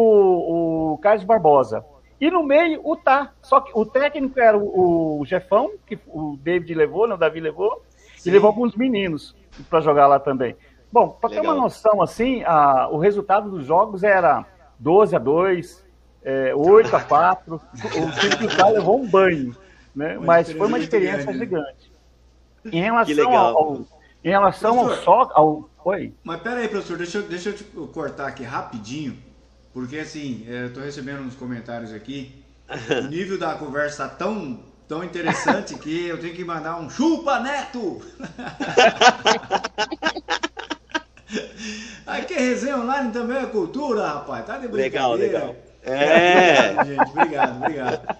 o Carlos Barbosa. E no meio, o Tá. Só que o técnico era o, o Jefão, que o David levou, né, o Davi levou,
Sim.
e levou alguns meninos para jogar lá também. Bom, para ter uma noção, assim, a- o resultado dos jogos era 12 a 2, é, 8 a 4. O [LAUGHS] time do Tá levou um banho, né?
Uma
Mas foi uma experiência
grande,
gigante. Em relação ao- em relação ao
Professor.
só ao oi,
Mas pera aí, professor, deixa eu, deixa eu te cortar aqui rapidinho, porque assim, é, eu tô recebendo uns comentários aqui [LAUGHS] o nível da conversa tá tão, tão interessante que eu tenho que mandar um chupa, Neto! [LAUGHS] Aqui é resenha online também é cultura, rapaz. Tá de brincadeira.
Legal, legal. É.
Gente, obrigado, obrigado.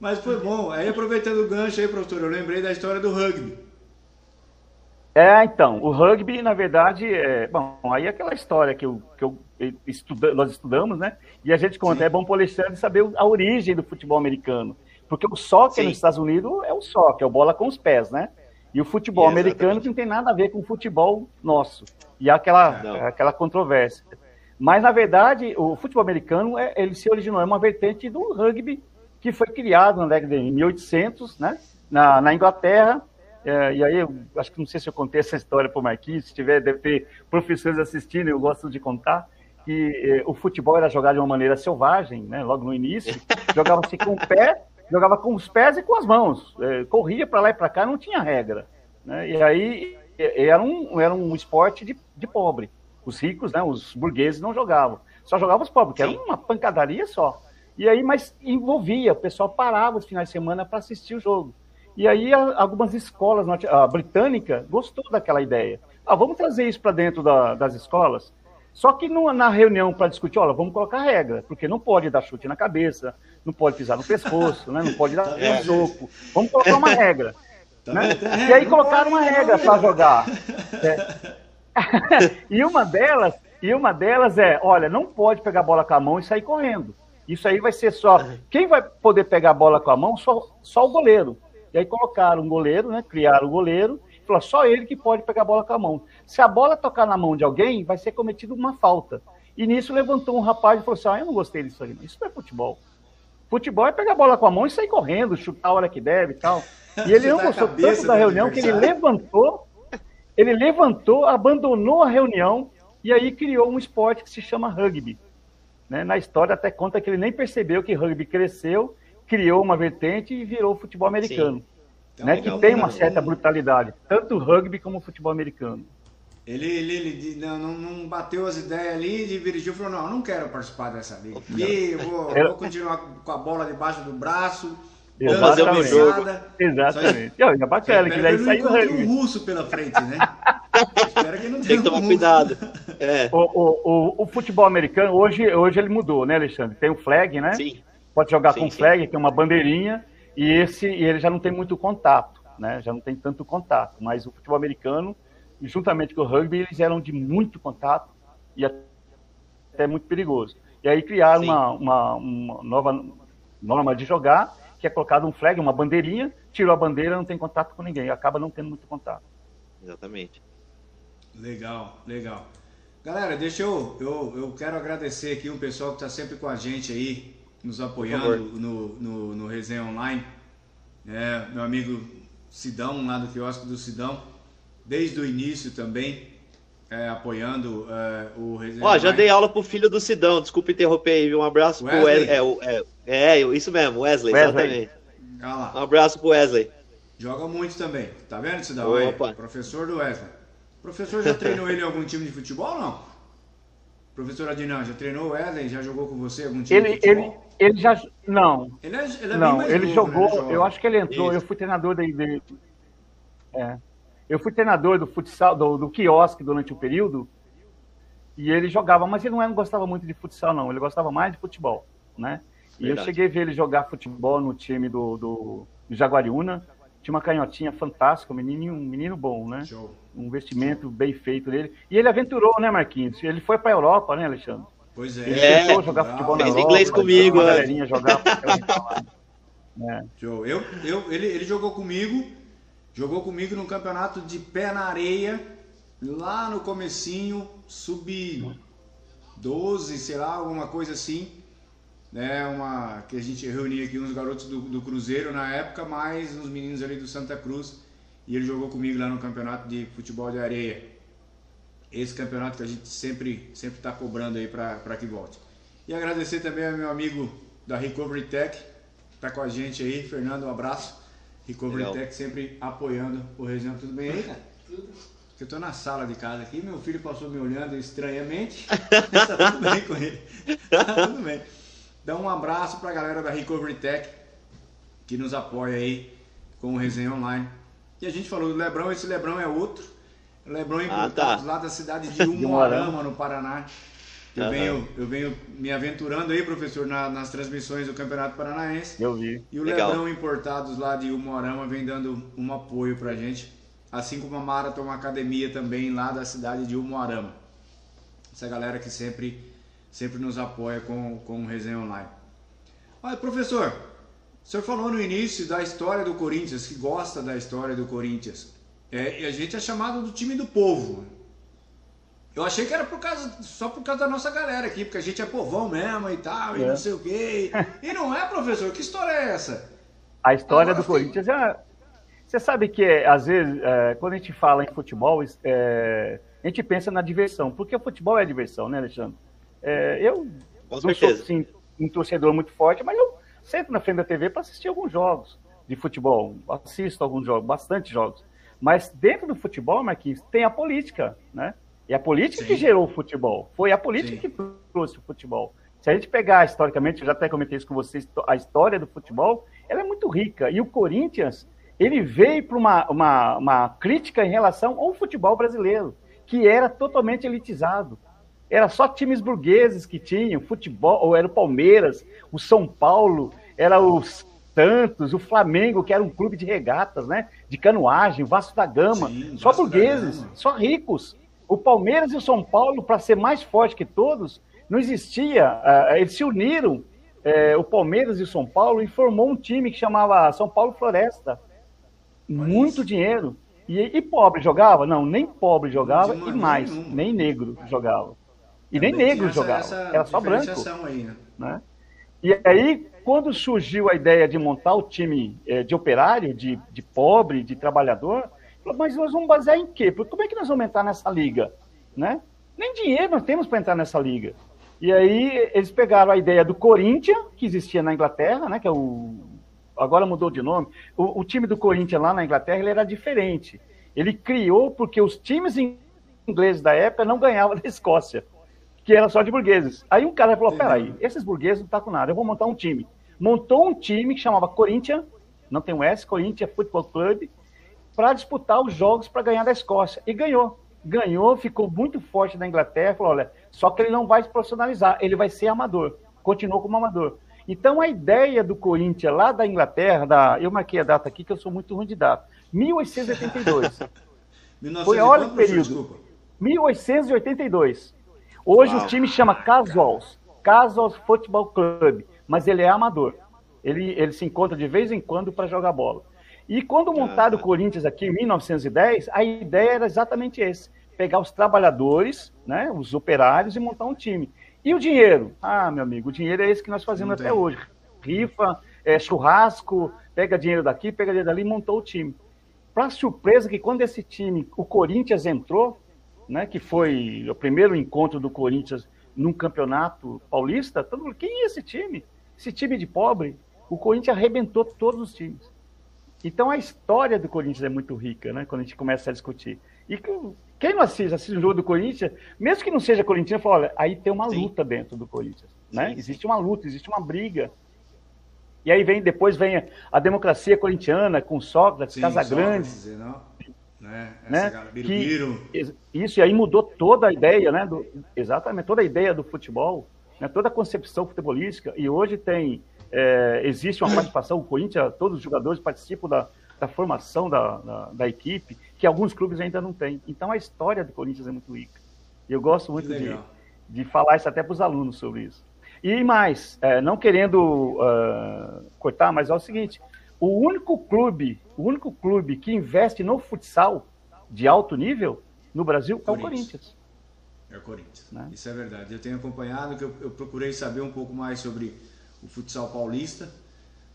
Mas foi bom. Aí aproveitando o gancho aí, professor, eu lembrei da história do rugby.
É, então, o rugby, na verdade, é, bom, aí é aquela história que, eu, que eu estuda, nós estudamos, né? E a gente conta, Sim. é bom para o Alexandre saber a origem do futebol americano. Porque o soccer Sim. nos Estados Unidos é o soccer, é o bola com os pés, né? E o futebol americano não tem nada a ver com o futebol nosso. E há aquela, aquela controvérsia. Mas, na verdade, o futebol americano, é, ele se originou, é uma vertente do rugby que foi criado na década de 1800, né? Na, na Inglaterra, é, e aí, eu acho que não sei se eu contei essa história para o Marquinhos, se tiver, deve ter professores assistindo, eu gosto de contar, que eh, o futebol era jogado de uma maneira selvagem, né, logo no início, [LAUGHS] jogava-se com o pé, jogava com os pés e com as mãos, eh, corria para lá e para cá, não tinha regra. Né, e aí era um, era um esporte de, de pobre. Os ricos, né, os burgueses não jogavam, só jogavam os pobres, que era uma pancadaria só. E aí, mas envolvia, o pessoal parava os finais de semana para assistir o jogo. E aí algumas escolas, a britânica gostou daquela ideia. Ah, vamos trazer isso para dentro da, das escolas. Só que no, na reunião para discutir, olha, vamos colocar regra, porque não pode dar chute na cabeça, não pode pisar no pescoço, né, não pode dar é. soco. Vamos colocar uma regra. Tá né? E aí colocaram uma regra para jogar. É. [LAUGHS] e uma delas, e uma delas é, olha, não pode pegar a bola com a mão e sair correndo. Isso aí vai ser só. Quem vai poder pegar a bola com a mão? Só, só o goleiro. E aí colocaram um goleiro, né? Criaram o goleiro, e falou, só ele que pode pegar a bola com a mão. Se a bola tocar na mão de alguém, vai ser cometida uma falta. E nisso levantou um rapaz e falou assim: ah, eu não gostei disso aí, isso não é futebol. Futebol é pegar a bola com a mão e sair correndo, chutar a hora que deve e tal. E ele [LAUGHS] não gostou tanto da reunião que ele levantou, ele levantou, abandonou a reunião e aí criou um esporte que se chama rugby. Né? Na história até conta que ele nem percebeu que rugby cresceu criou uma vertente e virou futebol americano. Então, né, que tem uma certa brutalidade, tanto o rugby como o futebol americano.
Ele, ele, ele não, não, bateu as ideias ali e dirigiu e falou: Não, não quero participar dessa liga aqui, eu vou, [LAUGHS] eu vou continuar com a bola debaixo do braço.
Fazer o jogo.
Exatamente. Só... É bacana, que daí saiu
o um russo pela frente, né? [LAUGHS]
Espero que não Tem que tomar um cuidado. [LAUGHS]
É. O, o, o, o, futebol americano, hoje, hoje ele mudou, né, Alexandre? Tem o flag, né?
Sim
pode jogar sim, com sim. flag, que é uma bandeirinha, e esse e ele já não tem muito contato, né? Já não tem tanto contato. Mas o futebol americano, juntamente com o rugby, eles eram de muito contato e até muito perigoso. E aí criaram uma, uma, uma, nova norma de jogar, que é colocado um flag, uma bandeirinha, tirou a bandeira, não tem contato com ninguém, acaba não tendo muito contato.
Exatamente.
Legal, legal. Galera, deixa eu, eu, eu quero agradecer aqui o pessoal que está sempre com a gente aí, nos apoiando no, no, no Resenha Online. É, meu amigo Sidão, lá do quiosque do Sidão, desde o início também, é, apoiando é, o Resenha
Ó, já dei aula pro filho do Sidão, desculpa interromper aí, um abraço Wesley. pro Wesley. É, é, isso mesmo, Wesley, Wesley. exatamente. Um abraço pro Wesley.
Joga muito também, tá vendo, Sidão? Opa. Aí, professor do Wesley. O professor já [LAUGHS] treinou ele em algum time de futebol ou não? Professor Adinão, já treinou o Wesley? Já jogou com você algum time
ele, ele, ele já. Não. Ele é, ele é não, ele novo, jogou. Né? Eu acho que ele entrou. Isso. Eu fui treinador dele. É. Eu fui treinador do futsal, do, do quiosque durante o um período. E ele jogava, mas ele não, não gostava muito de futsal, não. Ele gostava mais de futebol, né? E Verdade. eu cheguei a ver ele jogar futebol no time do, do, do Jaguariúna. Tinha uma canhotinha fantástica, um menino, um menino bom, né? Show. Um investimento bem feito dele. E ele aventurou, né, Marquinhos? Ele foi para a Europa, né, Alexandre?
Pois é.
Ele tentou jogar futebol na
Europa. inglês comigo,
né? galerinha jogar [LAUGHS]
é. Show. Eu, eu, ele, ele jogou comigo, jogou comigo no campeonato de pé na areia, lá no comecinho, sub 12, sei lá, alguma coisa assim né, uma que a gente reunia aqui uns garotos do, do Cruzeiro na época, mais uns meninos ali do Santa Cruz, e ele jogou comigo lá no campeonato de futebol de areia. Esse campeonato que a gente sempre sempre está cobrando aí para que volte. E agradecer também ao meu amigo da Recovery Tech, que está com a gente aí, Fernando, um abraço. Recovery Legal. Tech sempre apoiando o Região. Tudo bem aí, cara? [LAUGHS] Tudo. Eu estou na sala de casa aqui, meu filho passou me olhando estranhamente, [LAUGHS] mas tá tudo bem com ele. Tá tudo bem. Dá um abraço para a galera da Recovery Tech que nos apoia aí com o Resenha Online. E a gente falou do Lebrão, esse Lebrão é outro. O Lebrão é importado ah, tá. lá da cidade de [LAUGHS] Umuarama, no Paraná. Eu, uhum. venho, eu venho me aventurando aí, professor, na, nas transmissões do Campeonato Paranaense.
Eu vi.
E o Legal. Lebrão Importados lá de Umuarama vem dando um apoio pra gente. Assim como a Marathon Academia também lá da cidade de Umuarama. Essa galera que sempre, sempre nos apoia com, com o Resenha Online. Olha, professor, o senhor falou no início da história do Corinthians, que gosta da história do Corinthians. É, e a gente é chamado do time do povo. Eu achei que era por causa, só por causa da nossa galera aqui, porque a gente é povão mesmo e tal, é. e não sei o quê. E não é, professor? Que história é essa?
A história Agora, do Corinthians é. Você sabe que, às vezes, é, quando a gente fala em futebol, é, a gente pensa na diversão, porque o futebol é diversão, né, Alexandre? É, eu Com não sou assim, um torcedor muito forte, mas eu sento na frente da TV para assistir alguns jogos de futebol. Assisto alguns jogos, bastante jogos. Mas dentro do futebol, Marquinhos, tem a política, né? E a política Sim. que gerou o futebol. Foi a política Sim. que trouxe o futebol. Se a gente pegar historicamente, eu já até comentei isso com vocês, a história do futebol, ela é muito rica. E o Corinthians, ele veio para uma, uma, uma crítica em relação ao futebol brasileiro, que era totalmente elitizado. Era só times burgueses que tinham futebol, ou era o Palmeiras, o São Paulo, era os Santos, o Flamengo, que era um clube de regatas, né? De canoagem, Vasco da Gama, Sim, só burgueses, só ricos. O Palmeiras e o São Paulo, para ser mais forte que todos, não existia. Uh, eles se uniram, uh, o Palmeiras e o São Paulo, e formou um time que chamava São Paulo Floresta. Mas... Muito dinheiro. E, e, pobre jogava? Não, nem pobre jogava e mais, nem negro jogava. E Também nem negro jogava, essa era só branco. Aí, né? né? E aí, quando surgiu a ideia de montar o time eh, de operário, de, de pobre, de trabalhador, mas nós vamos basear em quê? Como é que nós vamos entrar nessa liga? Né? Nem dinheiro nós temos para entrar nessa liga. E aí eles pegaram a ideia do Corinthians, que existia na Inglaterra, né, que é o agora mudou de nome. O, o, time do Corinthians lá na Inglaterra ele era diferente. Ele criou porque os times ingleses da época não ganhavam da Escócia, que era só de burgueses. Aí um cara falou: peraí, esses burgueses não estão tá com nada, eu vou montar um time. Montou um time que chamava Corinthians, não tem um S, Corinthians Football Club, para disputar os jogos para ganhar da Escócia. E ganhou. Ganhou, ficou muito forte na Inglaterra. Falou: olha, só que ele não vai se profissionalizar, ele vai ser amador. Continuou como amador. Então a ideia do Corinthians lá da Inglaterra, da, eu marquei a data aqui que eu sou muito ruim de data, 1882. [LAUGHS] Foi olha o período. Desculpa. 1882. Hoje Uau. o time chama Casuals, Casuals Football Club, mas ele é amador. Ele, ele se encontra de vez em quando para jogar bola. E quando montaram o Corinthians aqui em 1910, a ideia era exatamente esse: pegar os trabalhadores, né, os operários e montar um time. E o dinheiro? Ah, meu amigo, o dinheiro é esse que nós fazemos até hoje. Rifa, é, churrasco, pega dinheiro daqui, pega dinheiro dali, montou o time. Para surpresa que quando esse time, o Corinthians entrou, né, que foi o primeiro encontro do Corinthians num campeonato paulista, todo mundo, quem é esse time? Esse time de pobre? O Corinthians arrebentou todos os times. Então a história do Corinthians é muito rica, né? Quando a gente começa a discutir. E quem não assiste, assiste um jogo do Corinthians, mesmo que não seja corintiano, fala, olha, aí tem uma Sim. luta dentro do Corinthians, né? Sim. Existe uma luta, existe uma briga. E aí vem depois vem a, a democracia corintiana com Sócrates, Sim, Casagrande, Né? né? Que, isso e aí mudou toda a ideia, né? Do, exatamente toda a ideia do futebol, né? Toda a concepção futebolística. E hoje tem é, existe uma participação, o Corinthians, todos os jogadores participam da, da formação da, da, da, equipe, que alguns clubes ainda não têm. Então a história do Corinthians é muito rica. E eu gosto muito de, de falar isso até para os alunos sobre isso. E mais, é, não querendo uh, cortar, mas é o seguinte: o único clube, o único clube que investe no futsal de alto nível no Brasil é o Corinthians.
É o Corinthians. Né? Isso é verdade. Eu tenho acompanhado, que eu, eu procurei saber um pouco mais sobre o futsal paulista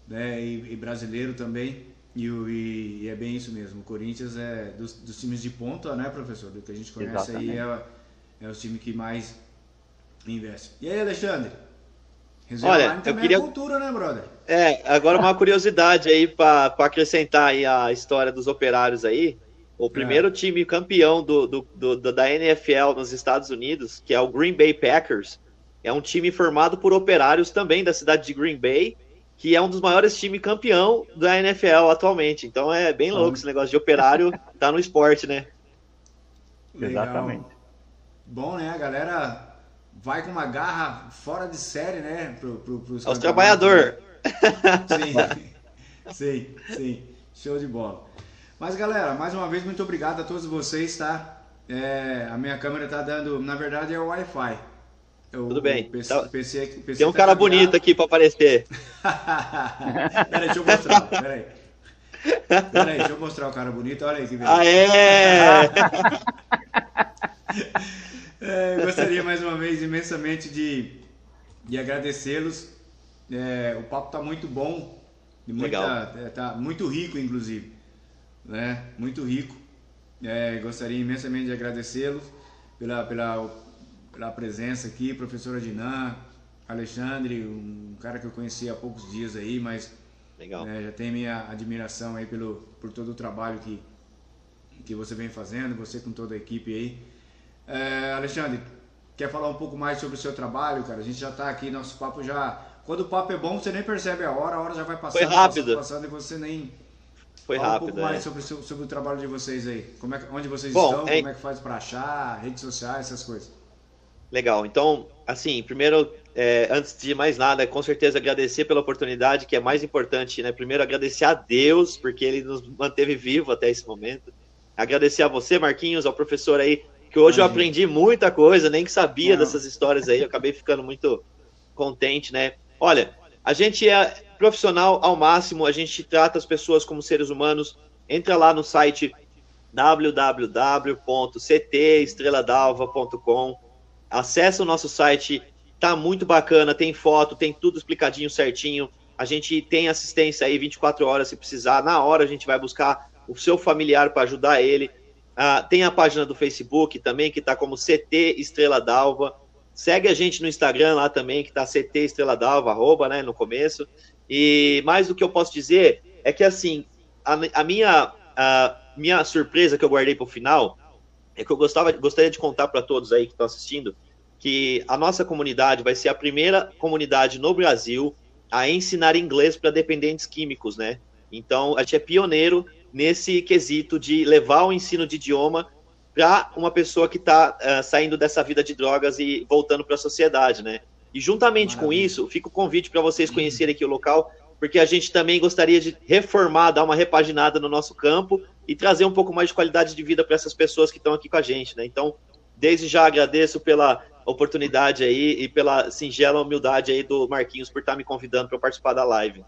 né, e, e brasileiro também. E, e, e, é bem isso mesmo. O Corinthians é dos, dos, times de ponta, né, professor? Do que a gente conhece Exatamente. aí é, é o time que mais investe. E aí, Alexandre?
Resenha Olha, eu queria...
é cultura, né, brother?
É, agora uma curiosidade aí para acrescentar aí a história dos operários aí. O primeiro é. time campeão do, do, do, da NFL nos Estados Unidos, que é o Green Bay Packers, é um time formado por operários também da cidade de Green Bay, que é um dos maiores times campeão da NFL atualmente. Então é bem louco esse negócio de operário tá no esporte, né?
Legal. Exatamente.
Bom, né? A galera vai com uma garra fora de série, né? Pro, pro,
pros Aos trabalhadores.
Sim, sim, sim. Show de bola. Mas galera, mais uma vez, muito obrigado a todos vocês, tá? É, a minha câmera tá dando, na verdade é o Wi-Fi.
Tudo bem. PC, tá... PC, PC Tem um tá cara bonito aqui para aparecer. [LAUGHS]
peraí, deixa eu mostrar. Peraí. Peraí, deixa eu mostrar o cara bonito. Olha aí que beleza. [LAUGHS]
É!
é gostaria mais uma vez imensamente de, de agradecê-los. É, o papo está muito bom. Muita, Legal. É, tá muito rico, inclusive. Né? Muito rico. É, gostaria imensamente de agradecê-los pela, pela pela presença aqui, professora Dinan, Alexandre, um cara que eu conheci há poucos dias aí, mas é, já tem minha admiração aí pelo, por todo o trabalho que, que você vem fazendo, você com toda a equipe aí. É, Alexandre, quer falar um pouco mais sobre o seu trabalho, cara? A gente já está aqui, nosso papo já. Quando o papo é bom, você nem percebe a hora, a hora já vai passando.
Foi rápido.
Passando, e você nem.
Foi
Fala
rápido.
um pouco mais
é.
sobre, sobre, o trabalho de vocês aí. Como é, onde vocês bom, estão, é... como é que faz para achar, redes sociais, essas coisas.
Legal. Então, assim, primeiro, é, antes de mais nada, com certeza agradecer pela oportunidade, que é mais importante, né? Primeiro, agradecer a Deus, porque ele nos manteve vivo até esse momento. Agradecer a você, Marquinhos, ao professor aí, que hoje Imagina. eu aprendi muita coisa, nem que sabia Não. dessas histórias aí, eu acabei ficando muito contente, né? Olha, a gente é profissional ao máximo, a gente trata as pessoas como seres humanos. Entra lá no site www.ctestreladalva.com Acesse o nosso site, tá muito bacana, tem foto, tem tudo explicadinho certinho. A gente tem assistência aí 24 horas se precisar. Na hora a gente vai buscar o seu familiar para ajudar ele. Uh, tem a página do Facebook também, que está como CT Estrela Dalva. Segue a gente no Instagram lá também, que está CT Estrela Dalva, arroba, né, no começo. E mais do que eu posso dizer é que, assim, a, a minha, a minha surpresa que eu guardei para o final é que eu gostava, gostaria de contar para todos aí que estão assistindo que a nossa comunidade vai ser a primeira comunidade no Brasil a ensinar inglês para dependentes químicos, né? Então, a gente é pioneiro nesse quesito de levar o ensino de idioma para uma pessoa que está uh, eh, saindo dessa vida de drogas e voltando para a sociedade, né? E juntamente Maravilha. com isso, fica o convite para vocês conhecerem aqui o local, porque a gente também gostaria de reformar, dar uma repaginada no nosso campo e trazer um pouco mais de qualidade de vida para essas pessoas que estão aqui com a gente, né? Então, desde já agradeço pela oportunidade aí e pela singela humildade aí do Marquinhos por estar me convidando para participar da live.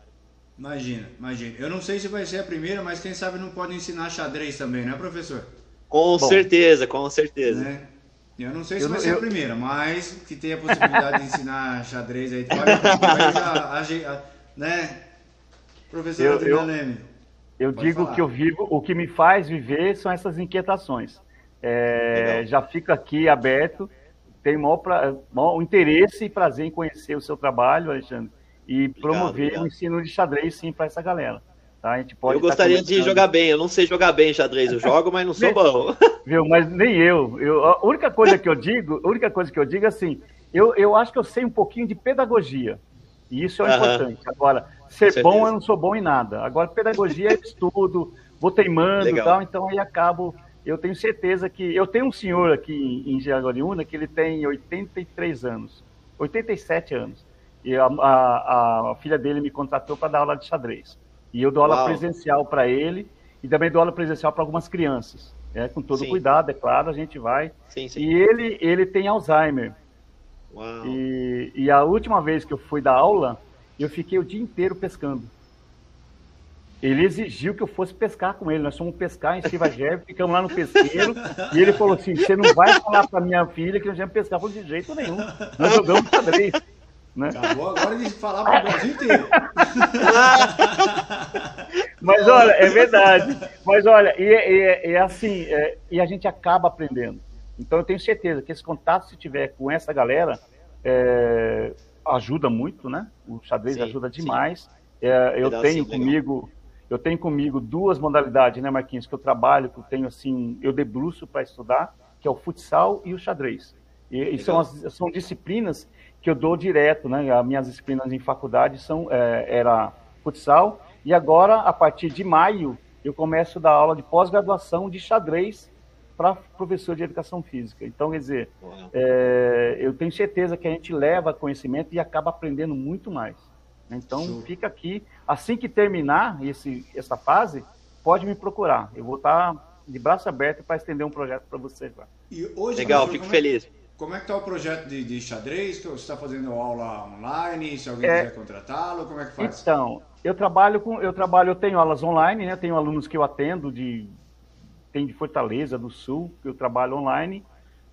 Imagina, imagina. Eu não sei se vai ser a primeira, mas quem sabe não pode ensinar xadrez também, né, professor?
Com Bom, certeza, com certeza. Né?
Eu não sei se eu, vai ser eu... a primeira, mas que tem a possibilidade de ensinar [LAUGHS] xadrez aí. Olha, né? Professor eu, Adriano Leme.
Eu digo falar. que eu vivo, o que me faz viver são essas inquietações. É, já fica aqui aberto, tenho maior, pra, maior interesse e prazer em conhecer o seu trabalho, Alexandre, e promover o ensino de xadrez sim para essa galera. Tá? A gente pode
eu gostaria de jogar bem, eu não sei jogar bem xadrez, eu jogo, mas não sou [LAUGHS] bom.
Viu, mas nem eu. eu. A única coisa que eu digo, a única coisa que eu digo é assim, eu, eu acho que eu sei um pouquinho de pedagogia. E isso é uh -huh. importante. Agora, ser bom, eu não sou bom em nada. Agora, pedagogia é estudo, vou teimando e tal, então aí acabo. Eu tenho certeza que. Eu tenho um senhor aqui em Jaguariúna que ele tem 83 anos, 87 anos. E a, a, a filha dele me contratou para dar aula de xadrez. E eu dou aula Uau. presencial para ele e também dou aula presencial para algumas crianças. É, com todo sim. cuidado, é claro, a gente vai. Sim, sim. E ele, ele tem Alzheimer. Uau. E, e a última vez que eu fui dar aula, eu fiquei o dia inteiro pescando. Ele exigiu que eu fosse pescar com ele. Nós fomos pescar em Sivagé, [LAUGHS] ficamos lá no pesqueiro, e ele falou assim: você não vai falar para minha filha que nós vamos pescar. Eu falei, de jeito nenhum. Nós jogamos xadrez.
Né? Acabou agora de falar para o Brasil inteiro. [LAUGHS]
Mas olha, é verdade. Mas olha, e, e, e assim, é, e a gente acaba aprendendo. Então eu tenho certeza que esse contato, se tiver com essa galera, é, ajuda muito, né? O xadrez sim, ajuda demais. É, eu tenho comigo, eu tenho comigo duas modalidades, né, Marquinhos, que eu trabalho, que eu tenho assim, eu debruço para estudar, que é o futsal e o xadrez. E, e são, as, são disciplinas que eu dou direto, né? As minhas disciplinas em faculdade são é, era futsal e agora a partir de maio eu começo a dar aula de pós-graduação de xadrez para professor de educação física. Então, quer dizer, é, eu tenho certeza que a gente leva conhecimento e acaba aprendendo muito mais. Então, Show. fica aqui. Assim que terminar esse, essa fase, pode me procurar. Eu vou estar de braço aberto para estender um projeto para vocês lá.
Legal, fico como feliz.
Como é que está o projeto de, de xadrez? Você está fazendo aula online? Se alguém é, quiser contratá-lo, como é que faz?
Então, eu trabalho com, eu trabalho, eu tenho aulas online, né? Tenho alunos que eu atendo de tem de Fortaleza do Sul, que eu trabalho online.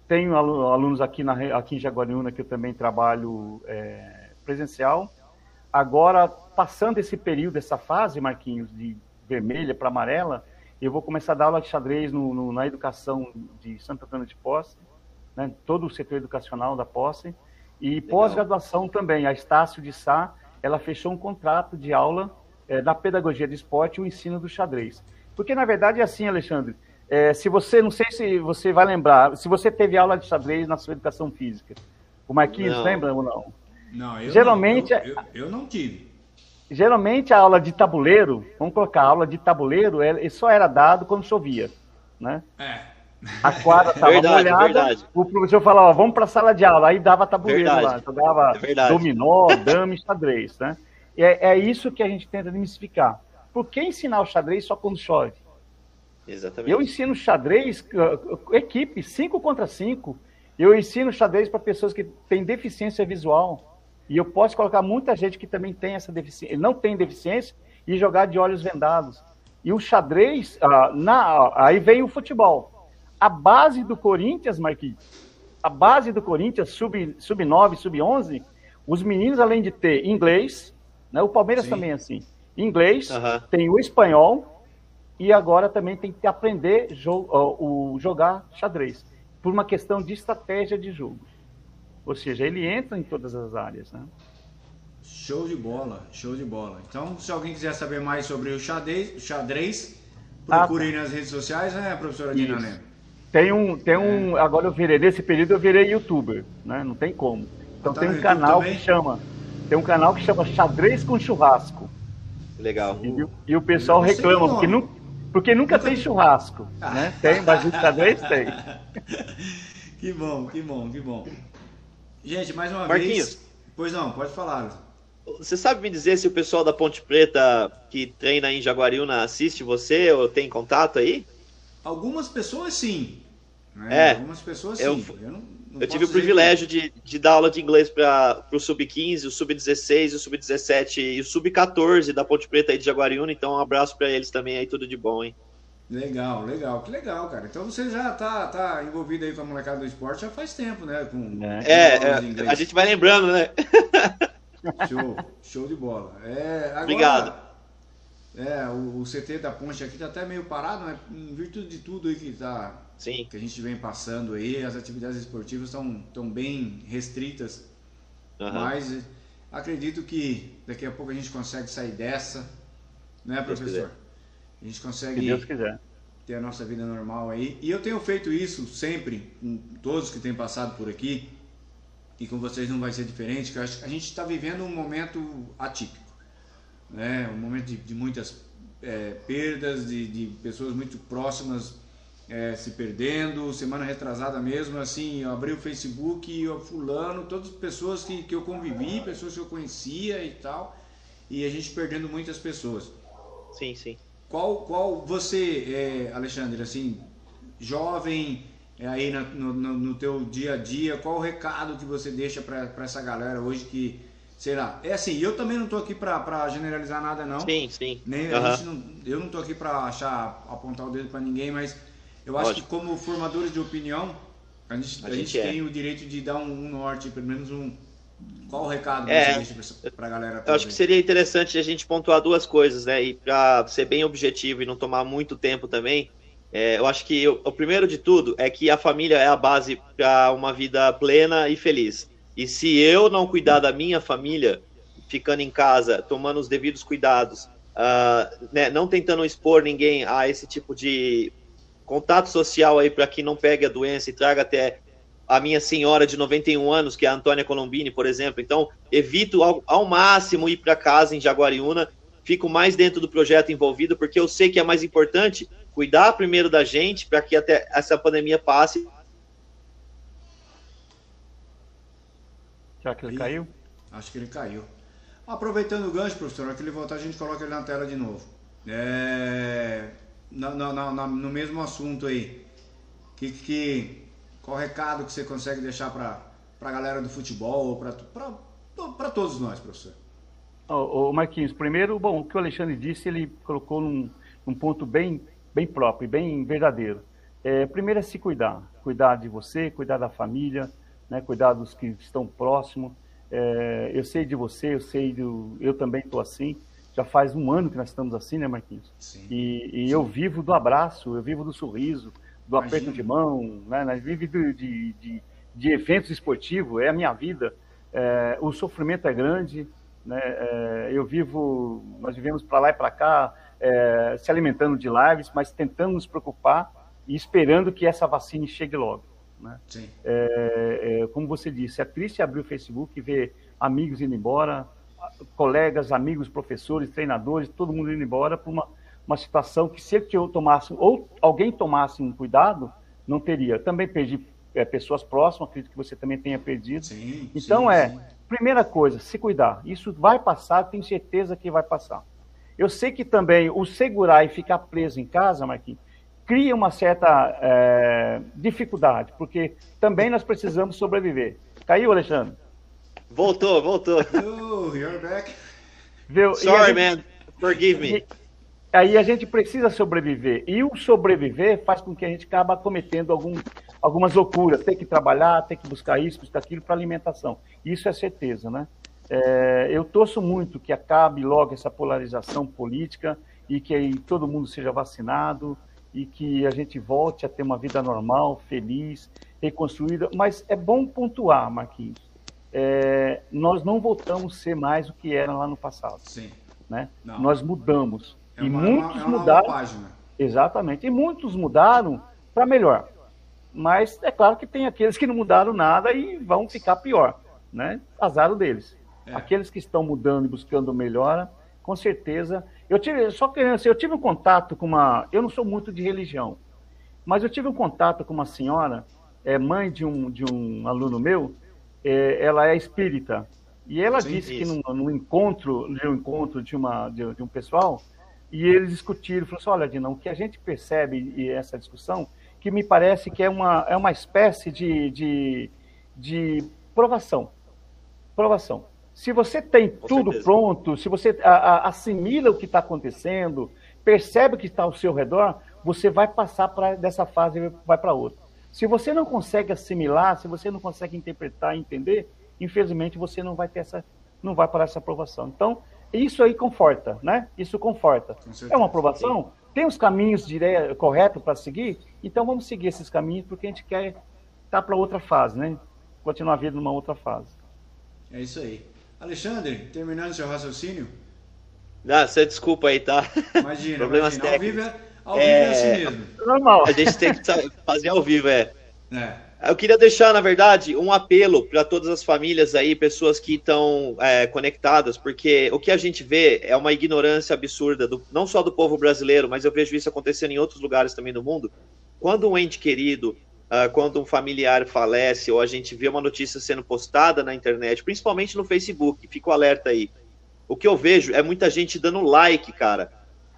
Tenho alunos aqui, na, aqui em Jaguariúna que eu também trabalho é, presencial. Agora, passando esse período, essa fase, Marquinhos, de vermelha para amarela, eu vou começar a dar aula de xadrez no, no, na educação de Santa Antônio de Posse, né, todo o setor educacional da Posse. E pós-graduação também, a Estácio de Sá, ela fechou um contrato de aula é, da pedagogia de esporte e o ensino do xadrez. Porque, na verdade, é assim, Alexandre, é, se você, não sei se você vai lembrar, se você teve aula de xadrez na sua educação física. O Marquinhos não. lembra ou não?
Não, eu geralmente, não, eu, eu, eu, não tive.
Geralmente a aula de tabuleiro, vamos colocar, a aula de tabuleiro, ele só era dado quando chovia, né?
É.
A quadra estava molhada, o professor falava, vamos para a sala de aula, aí dava tabuleiro verdade. lá, jogava é dominó, dama e xadrez, né? E é, é isso que a gente tenta demistificar. Por que ensinar o xadrez só quando chove?
Exatamente.
Eu ensino xadrez, equipe, 5 contra 5. Eu ensino xadrez para pessoas que têm deficiência visual. E eu posso colocar muita gente que também tem essa deficiência, não tem deficiência, e jogar de olhos vendados. E o xadrez, uh, na, aí vem o futebol. A base do Corinthians, Marquinhos, a base do Corinthians, sub-9, sub sub-11, os meninos, além de ter inglês, né, o Palmeiras Sim. também é assim, inglês, tem o espanhol, e agora também tem que aprender jo o jogar xadrez, por uma questão de estratégia de jogo. Ou seja, ele entra em todas as áreas. Né?
Show de bola, show de bola. Então, se alguém quiser saber mais sobre o xadrez, xadrez procure ah, tá. nas redes sociais, né, professora Dina Leme?
Tem um, tem é. um. Agora eu virei, nesse período eu virei youtuber, né? Não tem como. Então tá tem um canal também? que chama. Tem um canal que chama Xadrez com Churrasco.
Legal.
E, e o pessoal reclama, porque não, porque nunca, nunca... tem churrasco, ah. né? Tem, mas de xadrez tem. [LAUGHS]
Que bom, que bom, que bom. Gente, mais uma
Marquinhos,
vez. Pois não, pode falar.
Você sabe me dizer se o pessoal da Ponte Preta que treina em Jaguariúna assiste você ou tem contato aí?
Algumas pessoas sim.
Né?
É. Algumas pessoas sim. Eu,
eu não, não eu tive o privilégio que... de, de dar aula de inglês para o Sub-15, o Sub-16, o Sub-17 e o Sub-14 da Ponte Preta aí de Jaguariúna. Então, um abraço para eles também aí, tudo de bom, hein?
Legal, legal, que legal, cara. Então você já tá, tá envolvido aí com a molecada do esporte já faz tempo, né? Com,
é, é a gente vai lembrando, né? [LAUGHS]
Show, show de bola. É, agora,
Obrigado.
É, o, o, CT da Ponte aqui tá até meio parado, né? Em virtude de tudo aí que tá
Sim.
que a gente vem passando aí, as atividades esportivas estão tão bem restritas, uhum. mas acredito que daqui a pouco a gente consegue sair dessa, né, professor? A gente consegue ter a nossa vida normal aí. E eu tenho feito isso sempre com todos que têm passado por aqui, e com vocês não vai ser diferente, que a gente está vivendo um momento atípico, né? um momento de, de muitas é, perdas, de, de pessoas muito próximas é, se perdendo. Semana retrasada mesmo, assim, eu abri o Facebook e eu fulano, todas as pessoas que, que eu convivi, pessoas que eu conhecia e tal, e a gente perdendo muitas pessoas.
Sim, sim.
Qual, qual você, é, Alexandre, assim, jovem, é, aí no, no, no, teu dia a dia, qual o recado que você deixa para essa galera hoje que, sei lá, é assim, eu também não estou aqui para generalizar nada não.
Sim, sim.
Nem, uhum. não, eu não estou aqui para achar, apontar o dedo para ninguém, mas eu acho Lógico. que como formadores de opinião, a gente, a, a gente, gente é. tem o direito de dar um, um, norte, pelo menos um. Qual o recado é, você deixa para a galera?
Eu acho que seria interessante a gente pontuar duas coisas, né? E para ser bem objetivo e não tomar muito tempo também, é, eu acho que o, o primeiro de tudo é que a família é a base para uma vida plena e feliz. E se eu não cuidar da minha família, ficando em casa, tomando os devidos cuidados, uh, né, não tentando expor ninguém a esse tipo de contato social aí para que não pegue a doença e traga até a minha senhora de 91 anos, que é a Antônia Colombini, por exemplo. Então, evito ao, ao máximo ir para casa em Jaguariúna, fico mais dentro do projeto envolvido, porque eu sei que é mais importante cuidar primeiro da gente para que até essa pandemia passe.
Será que ele Aí, caiu?
Acho que ele caiu. Aproveitando o gancho, professor, na que ele voltar, a gente coloca ele na tela de novo. É, na, na, na, no mesmo assunto aí, que, que, qual o recado que você consegue deixar para a galera do futebol, para todos nós, professor?
Ô, ô, Marquinhos, primeiro, bom, o que o Alexandre disse, ele colocou num, num ponto bem, bem próprio, bem verdadeiro. É, primeiro é se cuidar, cuidar de você, cuidar da família, né, cuidar dos que estão próximos. É, eu sei de você, eu sei do, eu também estou assim já faz um ano que nós estamos assim, né, Marquinhos? Sim. E, e Sim. eu vivo do abraço, eu vivo do sorriso, do Imagina. aperto de mão, né? Nós vivemos de, de, de, eventos esportivos, é a minha vida. É, o sofrimento é grande, né? É, eu vivo, nós vivemos para lá e para cá, é, se alimentando de lives, mas tentando nos preocupar e esperando que essa vacina chegue logo. Né? É, é, como você disse, é triste abrir o Facebook e ver amigos indo embora, colegas, amigos, professores, treinadores, todo mundo indo embora por uma, uma situação que se eu tomasse, ou alguém tomasse um cuidado, não teria. Também perdi é, pessoas próximas, acredito que você também tenha perdido. Sim, então sim, é, sim. primeira coisa, se cuidar. Isso vai passar, tenho certeza que vai passar. Eu sei que também o segurar e ficar preso em casa, Marquinhos, cria uma certa é, dificuldade, porque também nós precisamos sobreviver. Caiu, Alexandre?
Voltou, voltou.
Oh, you're back.
Viu? Sorry, gente, man. Forgive me.
Aí a gente precisa sobreviver. E o sobreviver faz com que a gente acabe cometendo algum, algumas loucuras. Tem que trabalhar, tem que buscar isso, buscar aquilo para alimentação. Isso é certeza, né? É, eu torço muito que acabe logo essa polarização política e que todo mundo seja vacinado e que a gente volte a ter uma vida normal, feliz, reconstruída. Mas é bom pontuar, Marquinhos é, nós não voltamos a ser mais o que era lá no passado. Sim. Né? Nós mudamos. É e muitos é uma, mudaram. Exatamente. E muitos mudaram para melhor. Mas é claro que tem aqueles que não mudaram nada e vão ficar pior. Né? Azar deles. É. Aqueles que estão mudando e buscando melhora, com certeza. Eu tive, só que eu tive um contato com uma. Eu não sou muito de religião, mas eu tive um contato com uma senhora, é mãe de um, de um aluno meu, é, ela é espírita. E ela Sim, disse isso. que no, encontro, no encontro de, uma, de, de, um pessoal, e eles discutiram, falou assim, olha, Dina, o que a gente percebe e essa discussão, que me parece que é uma, é uma espécie de, de, de provação. Provação. Se você tem Com tudo certeza. pronto, se você a, a, assimila o que está acontecendo, percebe o que está ao seu redor, você vai passar pra, dessa fase e vai para outra. Se você não consegue assimilar, se você não consegue interpretar, entender, infelizmente você não vai ter essa, não vai para essa aprovação. Então, isso aí conforta, né? Isso conforta. É uma aprovação? Tem os caminhos dire... corretos para seguir? Então vamos seguir esses caminhos porque a gente quer estar tá para outra fase, né? Continuar a vida numa outra fase.
É isso aí. Alexandre, terminando seu raciocínio?
Ah, você desculpa aí, tá?
Imagina, [LAUGHS] Problemas imagina. Técnicos. Ao vivo é ao vivo é, assim mesmo.
Normal. A gente tem que fazer ao vivo, é. é. Eu queria deixar, na verdade, um apelo para todas as famílias aí, pessoas que estão é, conectadas, porque o que a gente vê é uma ignorância absurda, do, não só do povo brasileiro, mas eu vejo isso acontecendo em outros lugares também do mundo. Quando um ente querido, uh, quando um familiar falece, ou a gente vê uma notícia sendo postada na internet, principalmente no Facebook, fico alerta aí. O que eu vejo é muita gente dando like, cara.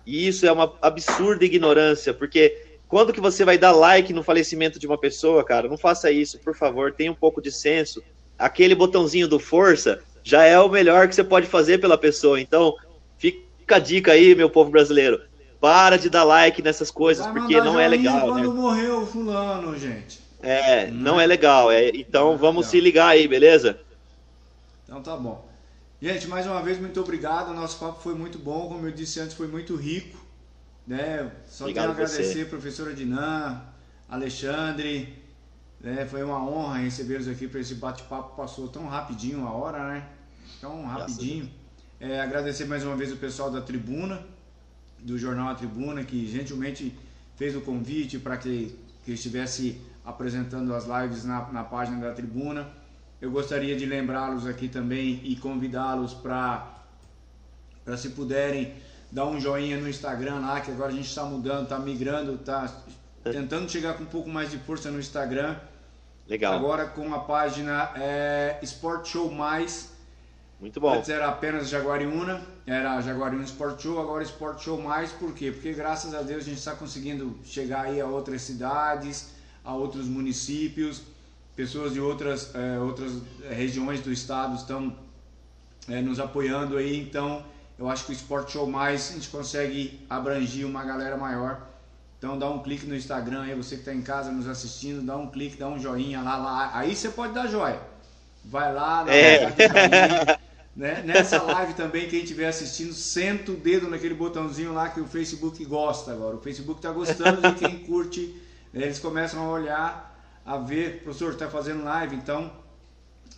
E isso é uma absurda ignorância, porque quando que você vai dar like no falecimento de uma pessoa, cara? Não faça isso, por favor, tenha um pouco de senso. Aquele botãozinho do força já é o melhor que você pode fazer pela pessoa. Então, fica a dica aí, meu povo brasileiro. Para de dar like nessas coisas, vai porque não é legal.
Quando né? morreu fulano, gente.
É, não, não é legal. É, então, vamos legal. se ligar aí, beleza?
Então tá bom. Gente, mais uma vez, muito obrigado. O nosso papo foi muito bom, como eu disse antes, foi muito rico. Né? Só obrigado tenho a agradecer, professora Dinan, Alexandre. Né? Foi uma honra recebê-los aqui para esse bate-papo. Passou tão rapidinho a hora, né? Tão rapidinho. É, agradecer mais uma vez o pessoal da Tribuna, do Jornal A Tribuna, que gentilmente fez o convite para que, que estivesse apresentando as lives na, na página da tribuna. Eu gostaria de lembrá-los aqui também e convidá-los para, se puderem, dar um joinha no Instagram lá, que agora a gente está mudando, está migrando, está tentando chegar com um pouco mais de força no Instagram.
Legal.
Agora com a página é, Sport Show Mais.
Muito bom.
Antes era apenas Jaguariúna, era Jaguariúna Sport Show, agora Sport Show Mais, por quê? Porque graças a Deus a gente está conseguindo chegar aí a outras cidades, a outros municípios, pessoas de outras, é, outras regiões do estado estão é, nos apoiando aí, então eu acho que o Sport Show Mais a gente consegue abranger uma galera maior. Então dá um clique no Instagram aí, você que está em casa nos assistindo, dá um clique, dá um joinha lá, lá. Aí você pode dar joia. Vai lá, na
é.
Né? Nessa live também, quem estiver assistindo, senta o dedo naquele botãozinho lá que o Facebook gosta agora. O Facebook está gostando de quem curte. Né? Eles começam a olhar, a ver, professor, está fazendo live, então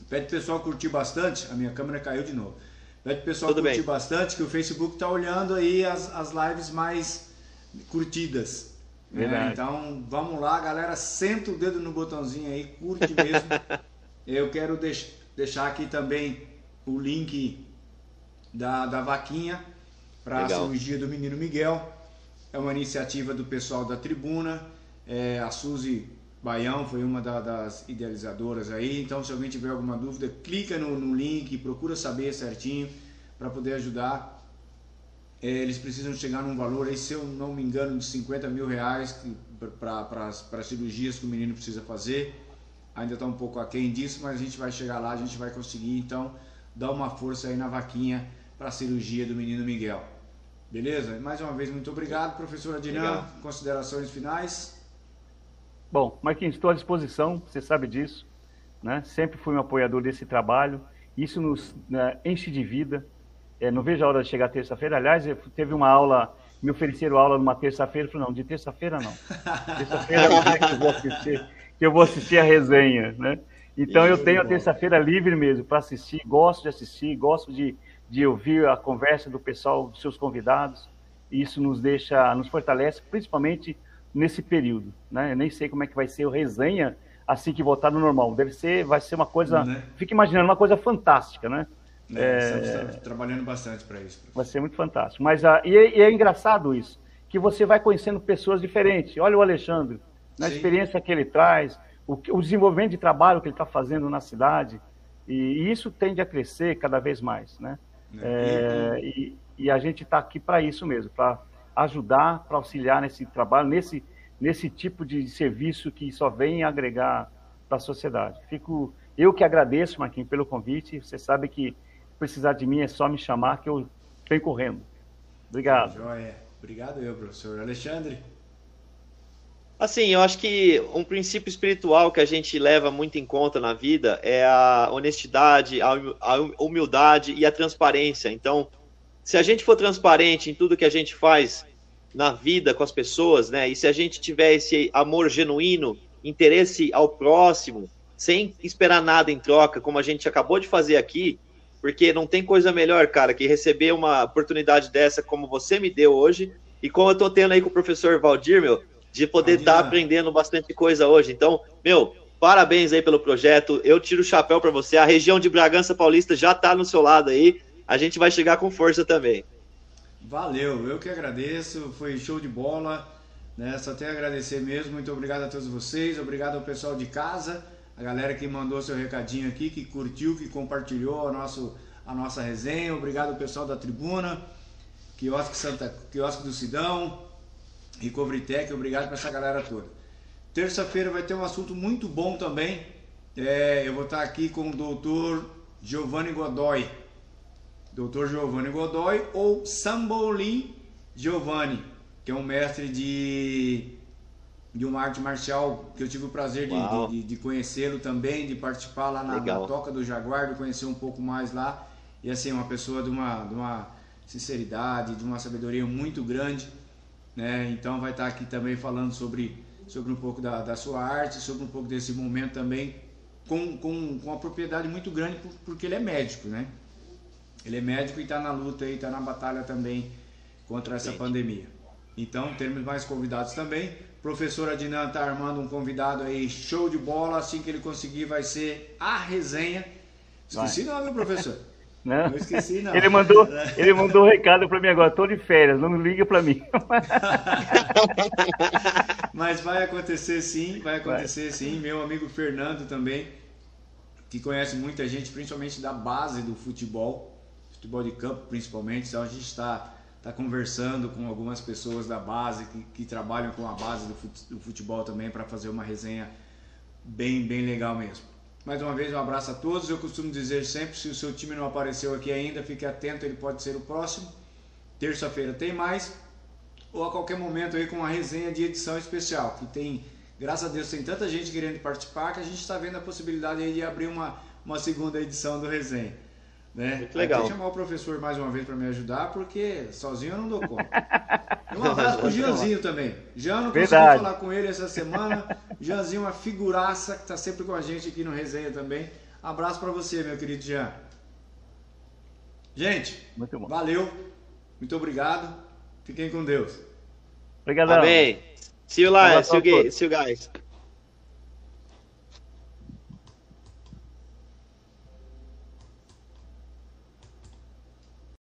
pede o pessoal curtir bastante. A minha câmera caiu de novo. Pede o pessoal Tudo curtir bem. bastante, que o Facebook está olhando aí as, as lives mais curtidas. É, então vamos lá, galera, senta o dedo no botãozinho aí, curte mesmo. [LAUGHS] Eu quero deix deixar aqui também o link da, da vaquinha para a cirurgia do menino Miguel. É uma iniciativa do pessoal da tribuna. É, a Suzy Baião foi uma da, das idealizadoras aí. Então, se alguém tiver alguma dúvida, clica no, no link, procura saber certinho para poder ajudar é, eles precisam chegar num valor, aí, se eu não me engano, de 50 mil reais para as cirurgias que o menino precisa fazer. Ainda está um pouco aquém disso, mas a gente vai chegar lá, a gente vai conseguir. Então, dá uma força aí na vaquinha para a cirurgia do menino Miguel. Beleza? Mais uma vez, muito obrigado, professor Adinã. Considerações finais?
Bom, Marquinhos, estou à disposição, você sabe disso. Né? Sempre fui um apoiador desse trabalho. Isso nos né, enche de vida. É, não vejo a hora de chegar terça-feira. Aliás, teve uma aula, me ofereceram aula numa terça-feira. Eu falei, não, de terça-feira não. [LAUGHS] Terça-feira é o dia que eu vou assistir, que eu vou assistir a resenha, né? Então eu tenho a terça-feira livre mesmo para assistir, gosto de assistir, gosto de, de ouvir a conversa do pessoal, dos seus convidados. Isso nos deixa, nos fortalece, principalmente nesse período, né? Eu nem sei como é que vai ser o resenha assim que voltar no normal. Deve ser, vai ser uma coisa, né? fica imaginando uma coisa fantástica, né?
É, estamos trabalhando bastante para isso.
Vai ser muito fantástico. Mas uh, e, é, e, é engraçado isso, que você vai conhecendo pessoas diferentes. Olha o Alexandre, na experiência que ele traz, o, o, desenvolvimento de trabalho que ele está fazendo na cidade, e, e, isso tende a crescer cada vez mais, né? É, é e, e, a gente está aqui para isso mesmo, para ajudar, para auxiliar nesse trabalho, nesse nesse tipo de serviço que só vem agregar para a sociedade. Fico eu que agradeço, Marquinhos, pelo convite. Você sabe que precisar de mim é só me chamar que eu venho correndo. Obrigado.
Joia. Obrigado eu, professor. Alexandre?
Assim, eu acho que um princípio espiritual que a gente leva muito em conta na vida é a honestidade, a humildade e a transparência. Então, se a gente for transparente em tudo que a gente faz na vida com as pessoas, né? E se a gente tiver esse amor genuíno, interesse ao próximo, sem esperar nada em troca, como a gente acabou de fazer aqui, porque não tem coisa melhor, cara, que receber uma oportunidade dessa como você me deu hoje e como eu tô tendo aí com o professor Valdir, meu, de poder estar tá aprendendo bastante coisa hoje. Então, meu, parabéns aí pelo projeto. Eu tiro o chapéu para você. A região de Bragança Paulista já tá no seu lado aí. A gente vai chegar com força também.
Valeu, eu que agradeço. Foi show de bola. Né? Só tenho a agradecer mesmo. Muito obrigado a todos vocês. Obrigado ao pessoal de casa a galera que mandou seu recadinho aqui, que curtiu, que compartilhou a, nosso, a nossa resenha. Obrigado pessoal da tribuna, Quiosque, Santa, Quiosque do Sidão, Recovritec, obrigado para essa galera toda. Terça-feira vai ter um assunto muito bom também. É, eu vou estar aqui com o doutor Giovanni Godoy. Doutor Giovanni Godoy ou Sambolin Giovanni, que é um mestre de de uma arte marcial que eu tive o prazer de, de, de conhecê-lo também, de participar lá na, na, Toca do Jaguar, de conhecer um pouco mais lá. E assim, uma pessoa de uma, de uma sinceridade, de uma sabedoria muito grande. Né? Então vai estar aqui também falando sobre, sobre um pouco da, da sua arte, sobre um pouco desse momento também, com, com, com uma propriedade muito grande, porque ele é médico, né? Ele é médico e está na luta e está na batalha também contra essa Gente. pandemia. Então, temos mais convidados também. Professor Adnan está armando um convidado aí, show de bola. Assim que ele conseguir, vai ser a resenha. Esqueci não, meu professor? [LAUGHS]
Não. não esqueci, não. Ele mandou, [LAUGHS] ele mandou um recado para mim agora, estou de férias, não liga para mim. [LAUGHS]
Mas vai acontecer sim, vai acontecer vai. sim. Meu amigo Fernando também, que conhece muita gente, principalmente da base do futebol, futebol de campo principalmente. Então a gente está tá conversando com algumas pessoas da base que, que trabalham com a base do futebol também para fazer uma resenha bem, bem legal mesmo. Mais uma vez, um abraço a todos. Eu costumo dizer sempre: se o seu time não apareceu aqui ainda, fique atento, ele pode ser o próximo. Terça-feira tem mais, ou a qualquer momento aí com uma resenha de edição especial, que tem, graças a Deus, tem tanta gente querendo participar que a gente está vendo a possibilidade aí de abrir uma, uma segunda edição do resenha. Né? Muito legal. Vou chamar o professor mais uma vez para me ajudar, porque sozinho eu não dou conta. [LAUGHS] um abraço pro Gianzinho também. Jean, não consegui falar com ele essa semana. Jeanzinho, uma figuraça que está sempre com a gente aqui no Resenha também. Abraço para você, meu querido Jean. Gente, muito bom. valeu. Muito obrigado. Fiquem com Deus.
Obrigado. Amém. See you, you, see you guys.